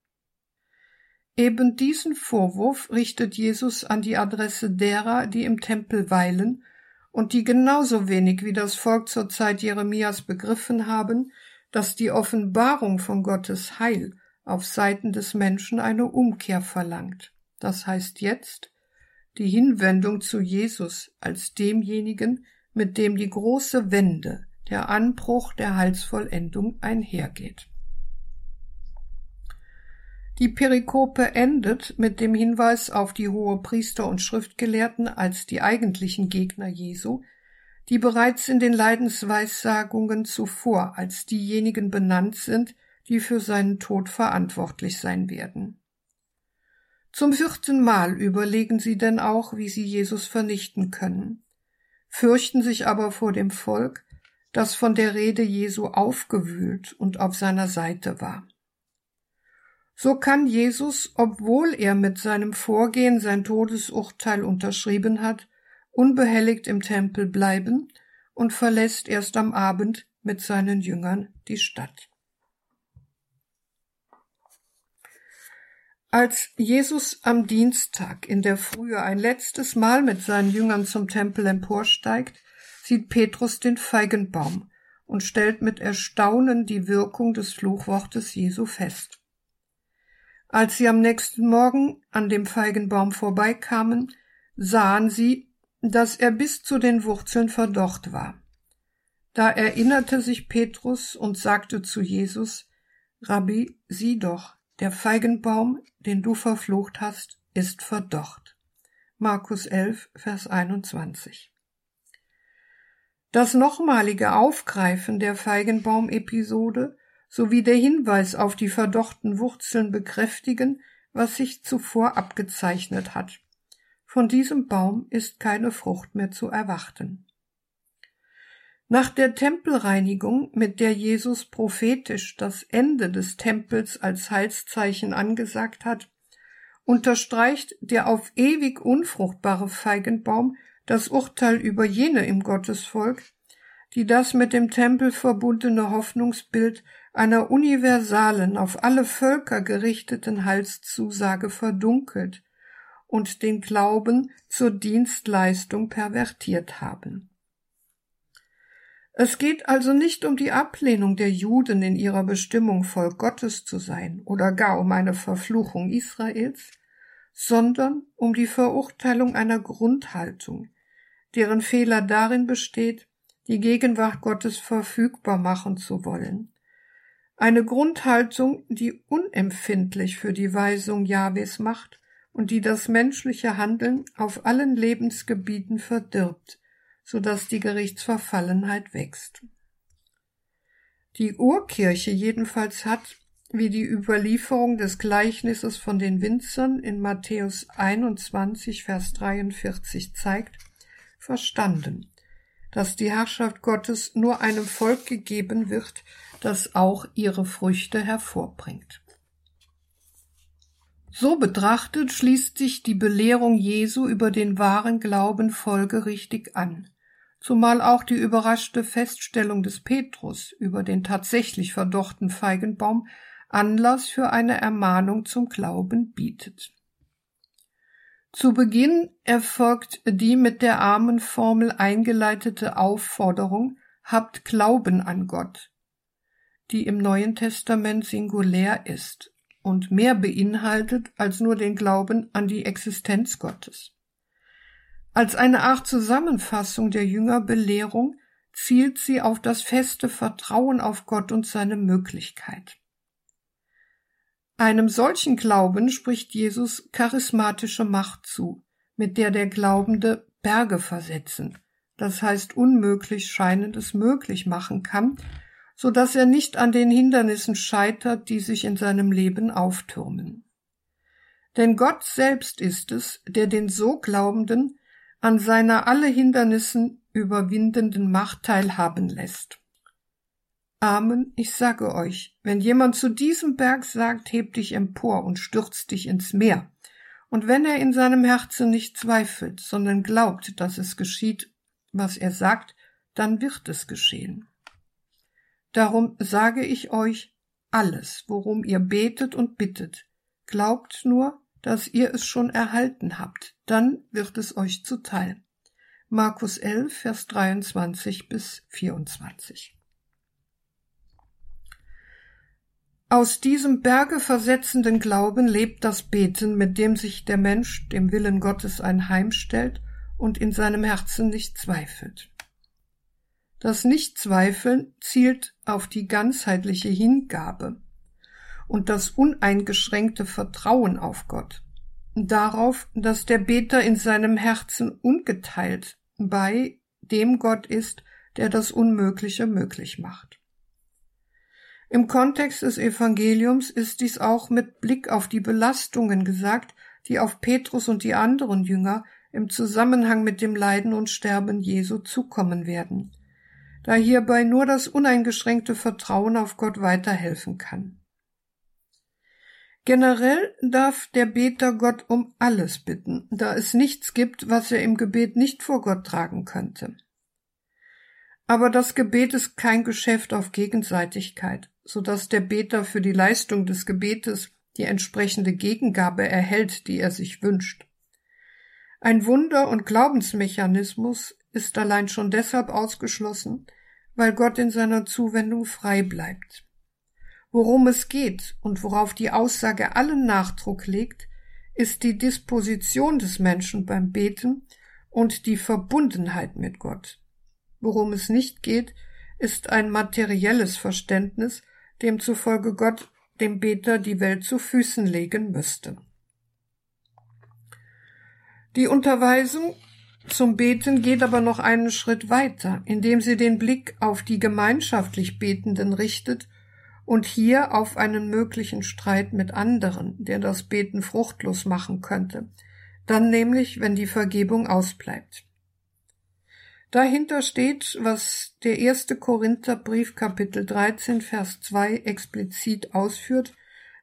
Eben diesen Vorwurf richtet Jesus an die Adresse derer, die im Tempel weilen und die genauso wenig wie das Volk zur Zeit Jeremias begriffen haben, dass die Offenbarung von Gottes Heil auf Seiten des Menschen eine Umkehr verlangt. Das heißt jetzt die Hinwendung zu Jesus als demjenigen, mit dem die große Wende, der Anbruch der Heilsvollendung einhergeht. Die Perikope endet mit dem Hinweis auf die hohe Priester und Schriftgelehrten als die eigentlichen Gegner Jesu, die bereits in den Leidensweissagungen zuvor als diejenigen benannt sind, die für seinen Tod verantwortlich sein werden. Zum vierten Mal überlegen sie denn auch, wie sie Jesus vernichten können, fürchten sich aber vor dem Volk, das von der Rede Jesu aufgewühlt und auf seiner Seite war. So kann Jesus, obwohl er mit seinem Vorgehen sein Todesurteil unterschrieben hat, unbehelligt im Tempel bleiben und verlässt erst am Abend mit seinen Jüngern die Stadt. Als Jesus am Dienstag in der Frühe ein letztes Mal mit seinen Jüngern zum Tempel emporsteigt, sieht Petrus den Feigenbaum und stellt mit Erstaunen die Wirkung des Fluchwortes Jesu fest. Als sie am nächsten Morgen an dem Feigenbaum vorbeikamen, sahen sie, dass er bis zu den Wurzeln verdorrt war. Da erinnerte sich Petrus und sagte zu Jesus, Rabbi, sieh doch, der Feigenbaum, den du verflucht hast, ist verdocht. Markus 11, Vers 21. Das nochmalige Aufgreifen der Feigenbaum-Episode sowie der Hinweis auf die verdochten Wurzeln bekräftigen, was sich zuvor abgezeichnet hat. Von diesem Baum ist keine Frucht mehr zu erwarten. Nach der Tempelreinigung, mit der Jesus prophetisch das Ende des Tempels als Heilszeichen angesagt hat, unterstreicht der auf ewig unfruchtbare Feigenbaum das Urteil über jene im Gottesvolk, die das mit dem Tempel verbundene Hoffnungsbild einer universalen, auf alle Völker gerichteten Heilszusage verdunkelt und den Glauben zur Dienstleistung pervertiert haben. Es geht also nicht um die Ablehnung der Juden in ihrer Bestimmung Volk Gottes zu sein oder gar um eine Verfluchung Israels, sondern um die Verurteilung einer Grundhaltung, deren Fehler darin besteht, die Gegenwart Gottes verfügbar machen zu wollen. Eine Grundhaltung, die unempfindlich für die Weisung Jahwes macht und die das menschliche Handeln auf allen Lebensgebieten verdirbt, so dass die Gerichtsverfallenheit wächst. Die Urkirche jedenfalls hat, wie die Überlieferung des Gleichnisses von den Winzern in Matthäus 21, Vers 43 zeigt, verstanden, dass die Herrschaft Gottes nur einem Volk gegeben wird, das auch ihre Früchte hervorbringt. So betrachtet schließt sich die Belehrung Jesu über den wahren Glauben folgerichtig an zumal auch die überraschte Feststellung des Petrus über den tatsächlich verdochten Feigenbaum Anlass für eine Ermahnung zum Glauben bietet. Zu Beginn erfolgt die mit der Armenformel eingeleitete Aufforderung Habt Glauben an Gott, die im Neuen Testament singulär ist und mehr beinhaltet als nur den Glauben an die Existenz Gottes. Als eine Art Zusammenfassung der Jüngerbelehrung zielt sie auf das feste Vertrauen auf Gott und seine Möglichkeit. Einem solchen Glauben spricht Jesus charismatische Macht zu, mit der der Glaubende Berge versetzen, das heißt unmöglich scheinendes möglich machen kann, so dass er nicht an den Hindernissen scheitert, die sich in seinem Leben auftürmen. Denn Gott selbst ist es, der den so Glaubenden an seiner alle Hindernissen überwindenden Macht teilhaben lässt. Amen, ich sage euch, wenn jemand zu diesem Berg sagt, heb dich empor und stürz dich ins Meer, und wenn er in seinem Herzen nicht zweifelt, sondern glaubt, dass es geschieht, was er sagt, dann wird es geschehen. Darum sage ich euch alles, worum ihr betet und bittet, glaubt nur, dass ihr es schon erhalten habt, dann wird es euch zuteil. Markus 11, Vers 23 bis 24. Aus diesem Berge versetzenden Glauben lebt das Beten, mit dem sich der Mensch dem Willen Gottes einheimstellt und in seinem Herzen nicht zweifelt. Das Nichtzweifeln zielt auf die ganzheitliche Hingabe, und das uneingeschränkte Vertrauen auf Gott, darauf, dass der Beter in seinem Herzen ungeteilt bei dem Gott ist, der das Unmögliche möglich macht. Im Kontext des Evangeliums ist dies auch mit Blick auf die Belastungen gesagt, die auf Petrus und die anderen Jünger im Zusammenhang mit dem Leiden und Sterben Jesu zukommen werden, da hierbei nur das uneingeschränkte Vertrauen auf Gott weiterhelfen kann. Generell darf der Beter Gott um alles bitten, da es nichts gibt, was er im Gebet nicht vor Gott tragen könnte. Aber das Gebet ist kein Geschäft auf Gegenseitigkeit, so dass der Beter für die Leistung des Gebetes die entsprechende Gegengabe erhält, die er sich wünscht. Ein Wunder- und Glaubensmechanismus ist allein schon deshalb ausgeschlossen, weil Gott in seiner Zuwendung frei bleibt. Worum es geht und worauf die Aussage allen Nachdruck legt, ist die Disposition des Menschen beim Beten und die Verbundenheit mit Gott. Worum es nicht geht, ist ein materielles Verständnis, demzufolge Gott dem Beter die Welt zu Füßen legen müsste. Die Unterweisung zum Beten geht aber noch einen Schritt weiter, indem sie den Blick auf die gemeinschaftlich Betenden richtet und hier auf einen möglichen Streit mit anderen, der das Beten fruchtlos machen könnte, dann nämlich, wenn die Vergebung ausbleibt. Dahinter steht, was der erste Korintherbrief Kapitel 13 Vers 2 explizit ausführt,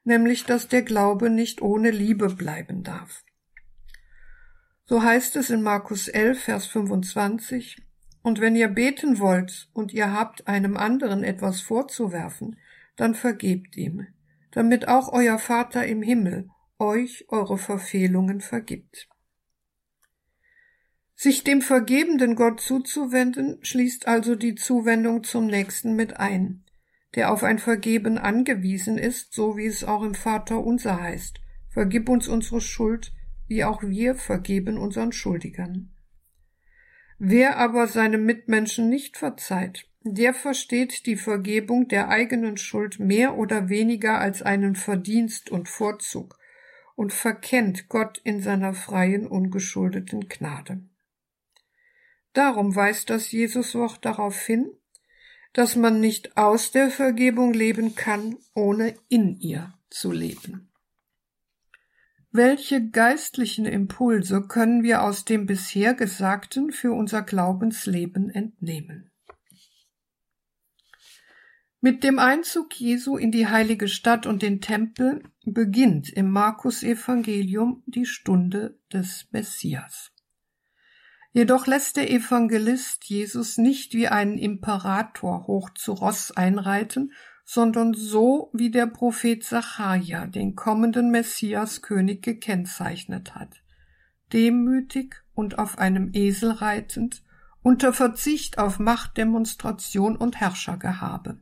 nämlich, dass der Glaube nicht ohne Liebe bleiben darf. So heißt es in Markus 11 Vers 25, und wenn ihr beten wollt und ihr habt einem anderen etwas vorzuwerfen, dann vergebt ihm, damit auch euer Vater im Himmel euch eure Verfehlungen vergibt. Sich dem vergebenden Gott zuzuwenden, schließt also die Zuwendung zum Nächsten mit ein, der auf ein Vergeben angewiesen ist, so wie es auch im Vater unser heißt. Vergib uns unsere Schuld, wie auch wir vergeben unseren Schuldigern. Wer aber seinem Mitmenschen nicht verzeiht, der versteht die Vergebung der eigenen Schuld mehr oder weniger als einen Verdienst und Vorzug und verkennt Gott in seiner freien, ungeschuldeten Gnade. Darum weist das Jesuswort darauf hin, dass man nicht aus der Vergebung leben kann, ohne in ihr zu leben. Welche geistlichen Impulse können wir aus dem bisher Gesagten für unser Glaubensleben entnehmen? Mit dem Einzug Jesu in die heilige Stadt und den Tempel beginnt im Markus Evangelium die Stunde des Messias. Jedoch lässt der Evangelist Jesus nicht wie einen Imperator hoch zu Ross einreiten, sondern so wie der Prophet Sacharja den kommenden Messiaskönig gekennzeichnet hat. Demütig und auf einem Esel reitend, unter Verzicht auf Machtdemonstration und Herrschergehabe.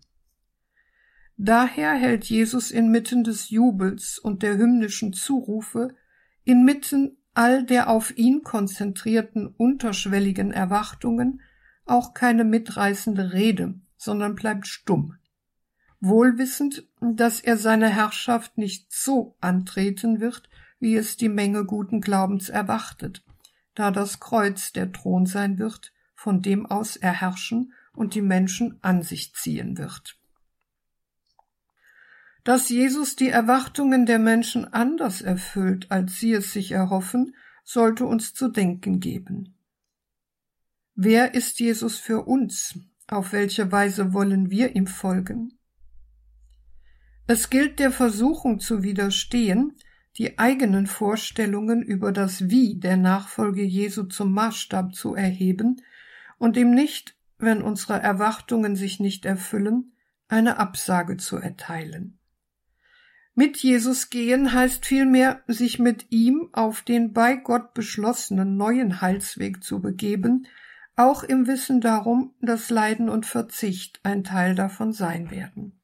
Daher hält Jesus inmitten des Jubels und der hymnischen Zurufe, inmitten all der auf ihn konzentrierten unterschwelligen Erwartungen auch keine mitreißende Rede, sondern bleibt stumm, wohlwissend, dass er seine Herrschaft nicht so antreten wird, wie es die Menge guten Glaubens erwartet, da das Kreuz der Thron sein wird, von dem aus er herrschen und die Menschen an sich ziehen wird. Dass Jesus die Erwartungen der Menschen anders erfüllt, als sie es sich erhoffen, sollte uns zu denken geben. Wer ist Jesus für uns? Auf welche Weise wollen wir ihm folgen? Es gilt der Versuchung zu widerstehen, die eigenen Vorstellungen über das Wie der Nachfolge Jesu zum Maßstab zu erheben und ihm nicht, wenn unsere Erwartungen sich nicht erfüllen, eine Absage zu erteilen. Mit Jesus gehen heißt vielmehr, sich mit ihm auf den bei Gott beschlossenen neuen Heilsweg zu begeben, auch im Wissen darum, dass Leiden und Verzicht ein Teil davon sein werden.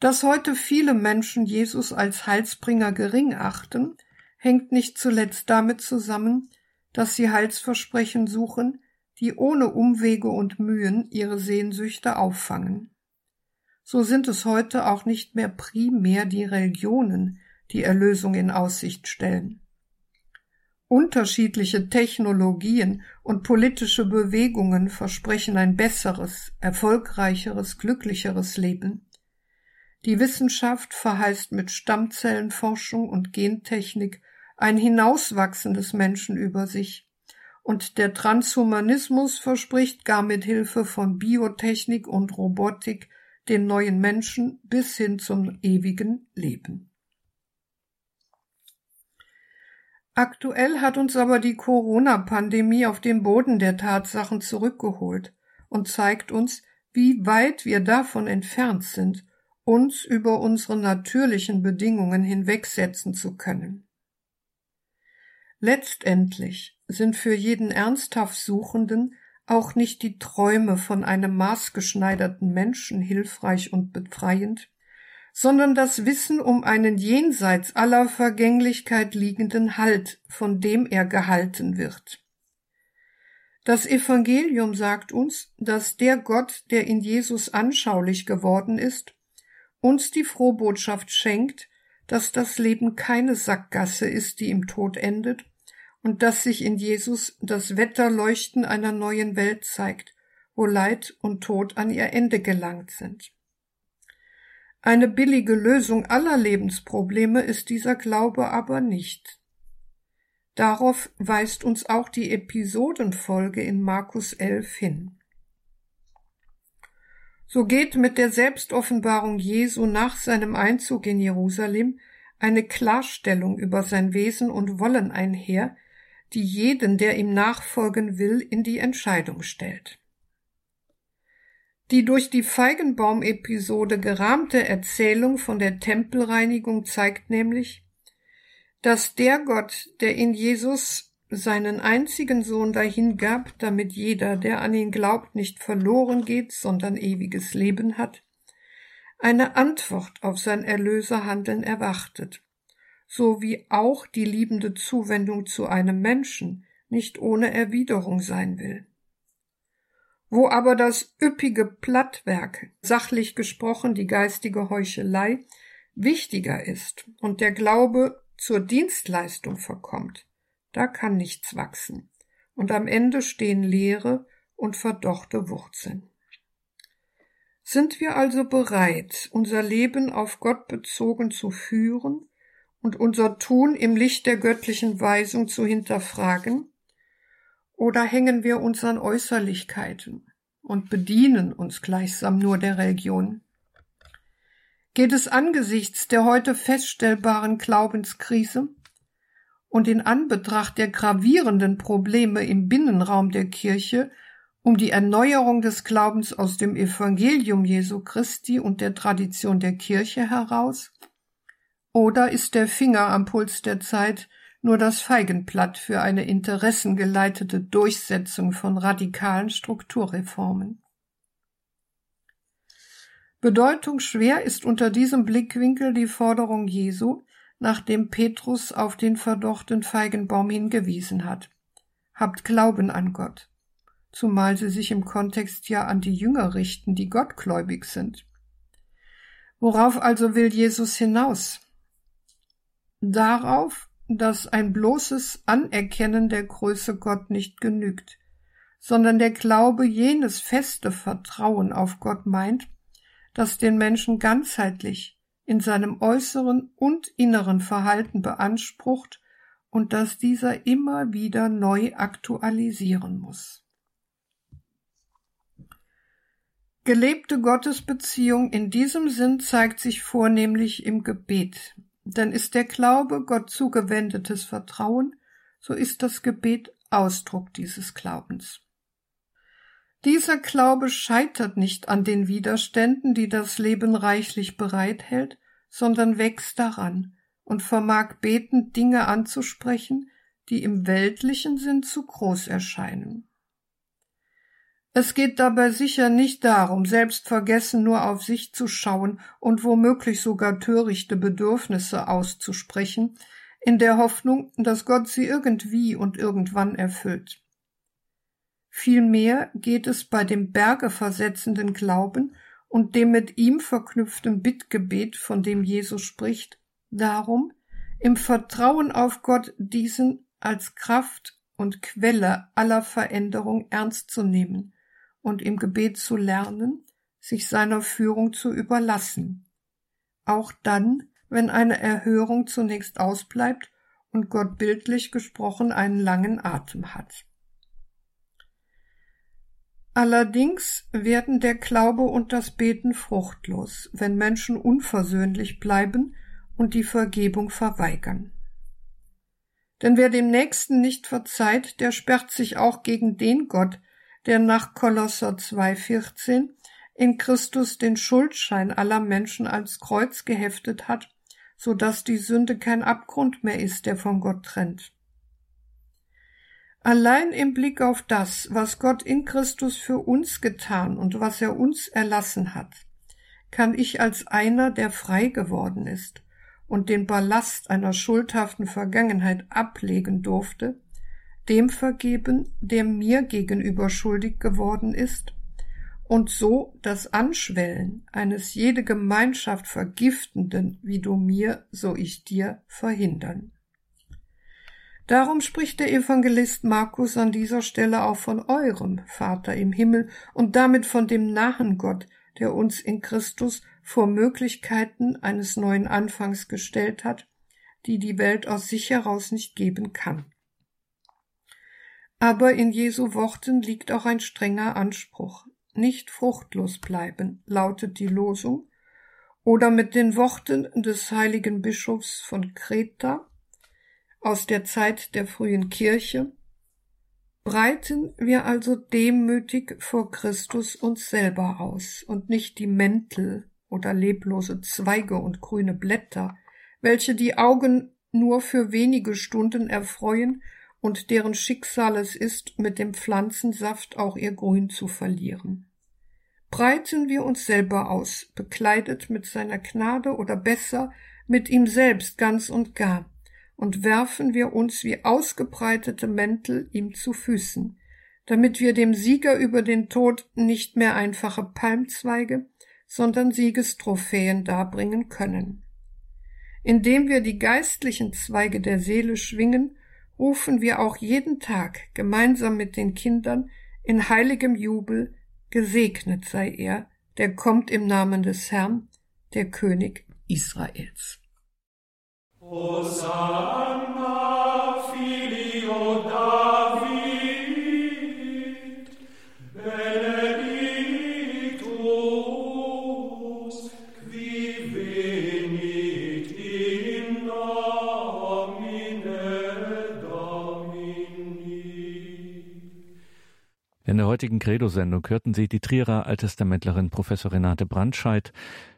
Dass heute viele Menschen Jesus als Heilsbringer gering achten, hängt nicht zuletzt damit zusammen, dass sie Heilsversprechen suchen, die ohne Umwege und Mühen ihre Sehnsüchte auffangen so sind es heute auch nicht mehr primär die Religionen, die Erlösung in Aussicht stellen. Unterschiedliche Technologien und politische Bewegungen versprechen ein besseres, erfolgreicheres, glücklicheres Leben. Die Wissenschaft verheißt mit Stammzellenforschung und Gentechnik ein Hinauswachsen des Menschen über sich, und der Transhumanismus verspricht gar mit Hilfe von Biotechnik und Robotik den neuen Menschen bis hin zum ewigen Leben. Aktuell hat uns aber die Corona-Pandemie auf den Boden der Tatsachen zurückgeholt und zeigt uns, wie weit wir davon entfernt sind, uns über unsere natürlichen Bedingungen hinwegsetzen zu können. Letztendlich sind für jeden ernsthaft Suchenden auch nicht die Träume von einem maßgeschneiderten Menschen hilfreich und befreiend, sondern das Wissen um einen jenseits aller Vergänglichkeit liegenden Halt, von dem er gehalten wird. Das Evangelium sagt uns, dass der Gott, der in Jesus anschaulich geworden ist, uns die Frohbotschaft schenkt, dass das Leben keine Sackgasse ist, die im Tod endet, und dass sich in Jesus das Wetterleuchten einer neuen Welt zeigt, wo Leid und Tod an ihr Ende gelangt sind. Eine billige Lösung aller Lebensprobleme ist dieser Glaube aber nicht. Darauf weist uns auch die Episodenfolge in Markus 11 hin. So geht mit der Selbstoffenbarung Jesu nach seinem Einzug in Jerusalem eine Klarstellung über sein Wesen und Wollen einher, die jeden, der ihm nachfolgen will, in die Entscheidung stellt. Die durch die Feigenbaum-Episode gerahmte Erzählung von der Tempelreinigung zeigt nämlich, dass der Gott, der in Jesus seinen einzigen Sohn dahingab, damit jeder, der an ihn glaubt, nicht verloren geht, sondern ewiges Leben hat, eine Antwort auf sein Erlöserhandeln erwartet, so wie auch die liebende Zuwendung zu einem Menschen nicht ohne Erwiderung sein will. Wo aber das üppige Plattwerk, sachlich gesprochen die geistige Heuchelei, wichtiger ist und der Glaube zur Dienstleistung verkommt, da kann nichts wachsen, und am Ende stehen leere und verdochte Wurzeln. Sind wir also bereit, unser Leben auf Gott bezogen zu führen und unser Tun im Licht der göttlichen Weisung zu hinterfragen? Oder hängen wir uns an Äußerlichkeiten und bedienen uns gleichsam nur der Religion? geht es angesichts der heute feststellbaren Glaubenskrise und in Anbetracht der gravierenden Probleme im Binnenraum der Kirche um die Erneuerung des Glaubens aus dem Evangelium Jesu Christi und der Tradition der Kirche heraus? Oder ist der Finger am Puls der Zeit nur das Feigenblatt für eine interessengeleitete Durchsetzung von radikalen Strukturreformen? Bedeutungsschwer ist unter diesem Blickwinkel die Forderung Jesu, nachdem Petrus auf den verdochten Feigenbaum hingewiesen hat. Habt Glauben an Gott. Zumal sie sich im Kontext ja an die Jünger richten, die gottgläubig sind. Worauf also will Jesus hinaus? Darauf, dass ein bloßes Anerkennen der Größe Gott nicht genügt, sondern der Glaube jenes feste Vertrauen auf Gott meint, das den Menschen ganzheitlich in seinem äußeren und inneren Verhalten beansprucht und das dieser immer wieder neu aktualisieren muss. Gelebte Gottesbeziehung in diesem Sinn zeigt sich vornehmlich im Gebet, denn ist der Glaube Gott zugewendetes Vertrauen, so ist das Gebet Ausdruck dieses Glaubens. Dieser Glaube scheitert nicht an den Widerständen, die das Leben reichlich bereithält, sondern wächst daran und vermag betend Dinge anzusprechen, die im weltlichen Sinn zu groß erscheinen. Es geht dabei sicher nicht darum, selbstvergessen nur auf sich zu schauen und womöglich sogar törichte Bedürfnisse auszusprechen, in der Hoffnung, dass Gott sie irgendwie und irgendwann erfüllt. Vielmehr geht es bei dem Berge versetzenden Glauben und dem mit ihm verknüpften Bittgebet, von dem Jesus spricht, darum, im Vertrauen auf Gott diesen als Kraft und Quelle aller Veränderung ernst zu nehmen und im Gebet zu lernen, sich seiner Führung zu überlassen. Auch dann, wenn eine Erhörung zunächst ausbleibt und Gott bildlich gesprochen einen langen Atem hat. Allerdings werden der Glaube und das Beten fruchtlos, wenn Menschen unversöhnlich bleiben und die Vergebung verweigern. Denn wer dem Nächsten nicht verzeiht, der sperrt sich auch gegen den Gott, der nach Kolosser 2,14 in Christus den Schuldschein aller Menschen als Kreuz geheftet hat, so dass die Sünde kein Abgrund mehr ist, der von Gott trennt. Allein im Blick auf das, was Gott in Christus für uns getan und was er uns erlassen hat, kann ich als einer, der frei geworden ist und den Ballast einer schuldhaften Vergangenheit ablegen durfte, dem vergeben, der mir gegenüber schuldig geworden ist, und so das Anschwellen eines jede Gemeinschaft vergiftenden, wie du mir, so ich dir, verhindern. Darum spricht der Evangelist Markus an dieser Stelle auch von eurem Vater im Himmel und damit von dem nahen Gott, der uns in Christus vor Möglichkeiten eines neuen Anfangs gestellt hat, die die Welt aus sich heraus nicht geben kann. Aber in Jesu Worten liegt auch ein strenger Anspruch. Nicht fruchtlos bleiben, lautet die Losung, oder mit den Worten des heiligen Bischofs von Kreta aus der Zeit der frühen Kirche, breiten wir also demütig vor Christus uns selber aus und nicht die Mäntel oder leblose Zweige und grüne Blätter, welche die Augen nur für wenige Stunden erfreuen und deren Schicksal es ist, mit dem Pflanzensaft auch ihr Grün zu verlieren. Breiten wir uns selber aus, bekleidet mit seiner Gnade oder besser mit ihm selbst ganz und gar, und werfen wir uns wie ausgebreitete Mäntel ihm zu Füßen, damit wir dem Sieger über den Tod nicht mehr einfache Palmzweige, sondern Siegestrophäen darbringen können. Indem wir die geistlichen Zweige der Seele schwingen, rufen wir auch jeden Tag gemeinsam mit den Kindern in heiligem Jubel Gesegnet sei er, der kommt im Namen des Herrn, der König Israels. Hosanna! Heutigen Credo-Sendung hörten Sie die Trierer Alttestamentlerin Professor Renate Brandscheid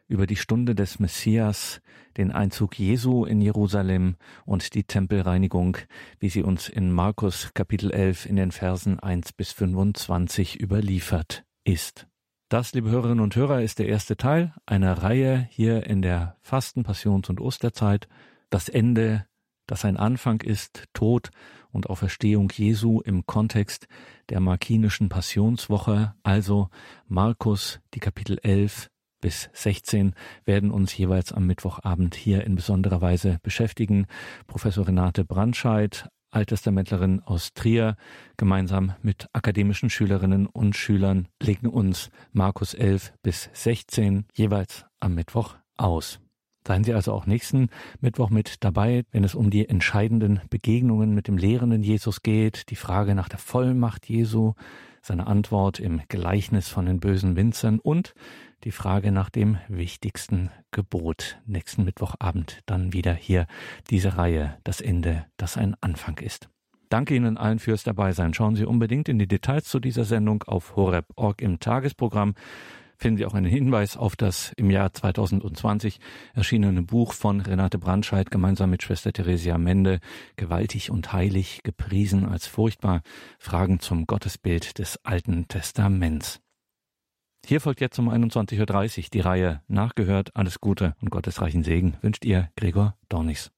über die Stunde des Messias, den Einzug Jesu in Jerusalem und die Tempelreinigung, wie sie uns in Markus Kapitel 11 in den Versen 1 bis 25 überliefert ist. Das, liebe Hörerinnen und Hörer, ist der erste Teil einer Reihe hier in der Fasten-, Passions- und Osterzeit. Das Ende, das ein Anfang ist, Tod und Auferstehung Jesu im Kontext der markinischen Passionswoche, also Markus, die Kapitel 11 bis 16 werden uns jeweils am Mittwochabend hier in besonderer Weise beschäftigen. Professor Renate Brandscheid, Alttestamentlerin aus Trier, gemeinsam mit akademischen Schülerinnen und Schülern legen uns Markus 11 bis 16 jeweils am Mittwoch aus. Seien Sie also auch nächsten Mittwoch mit dabei, wenn es um die entscheidenden Begegnungen mit dem lehrenden Jesus geht, die Frage nach der Vollmacht Jesu, seine Antwort im Gleichnis von den bösen Winzern und die Frage nach dem wichtigsten Gebot. Nächsten Mittwochabend dann wieder hier diese Reihe, das Ende, das ein Anfang ist. Danke Ihnen allen fürs Dabeisein. Schauen Sie unbedingt in die Details zu dieser Sendung auf horeb.org im Tagesprogramm finden Sie auch einen Hinweis auf das im Jahr 2020 erschienene Buch von Renate Brandscheid gemeinsam mit Schwester Theresia Mende, Gewaltig und heilig, gepriesen als furchtbar, Fragen zum Gottesbild des Alten Testaments. Hier folgt jetzt um 21.30 Uhr die Reihe Nachgehört, alles Gute und gottesreichen Segen wünscht ihr Gregor Dornis.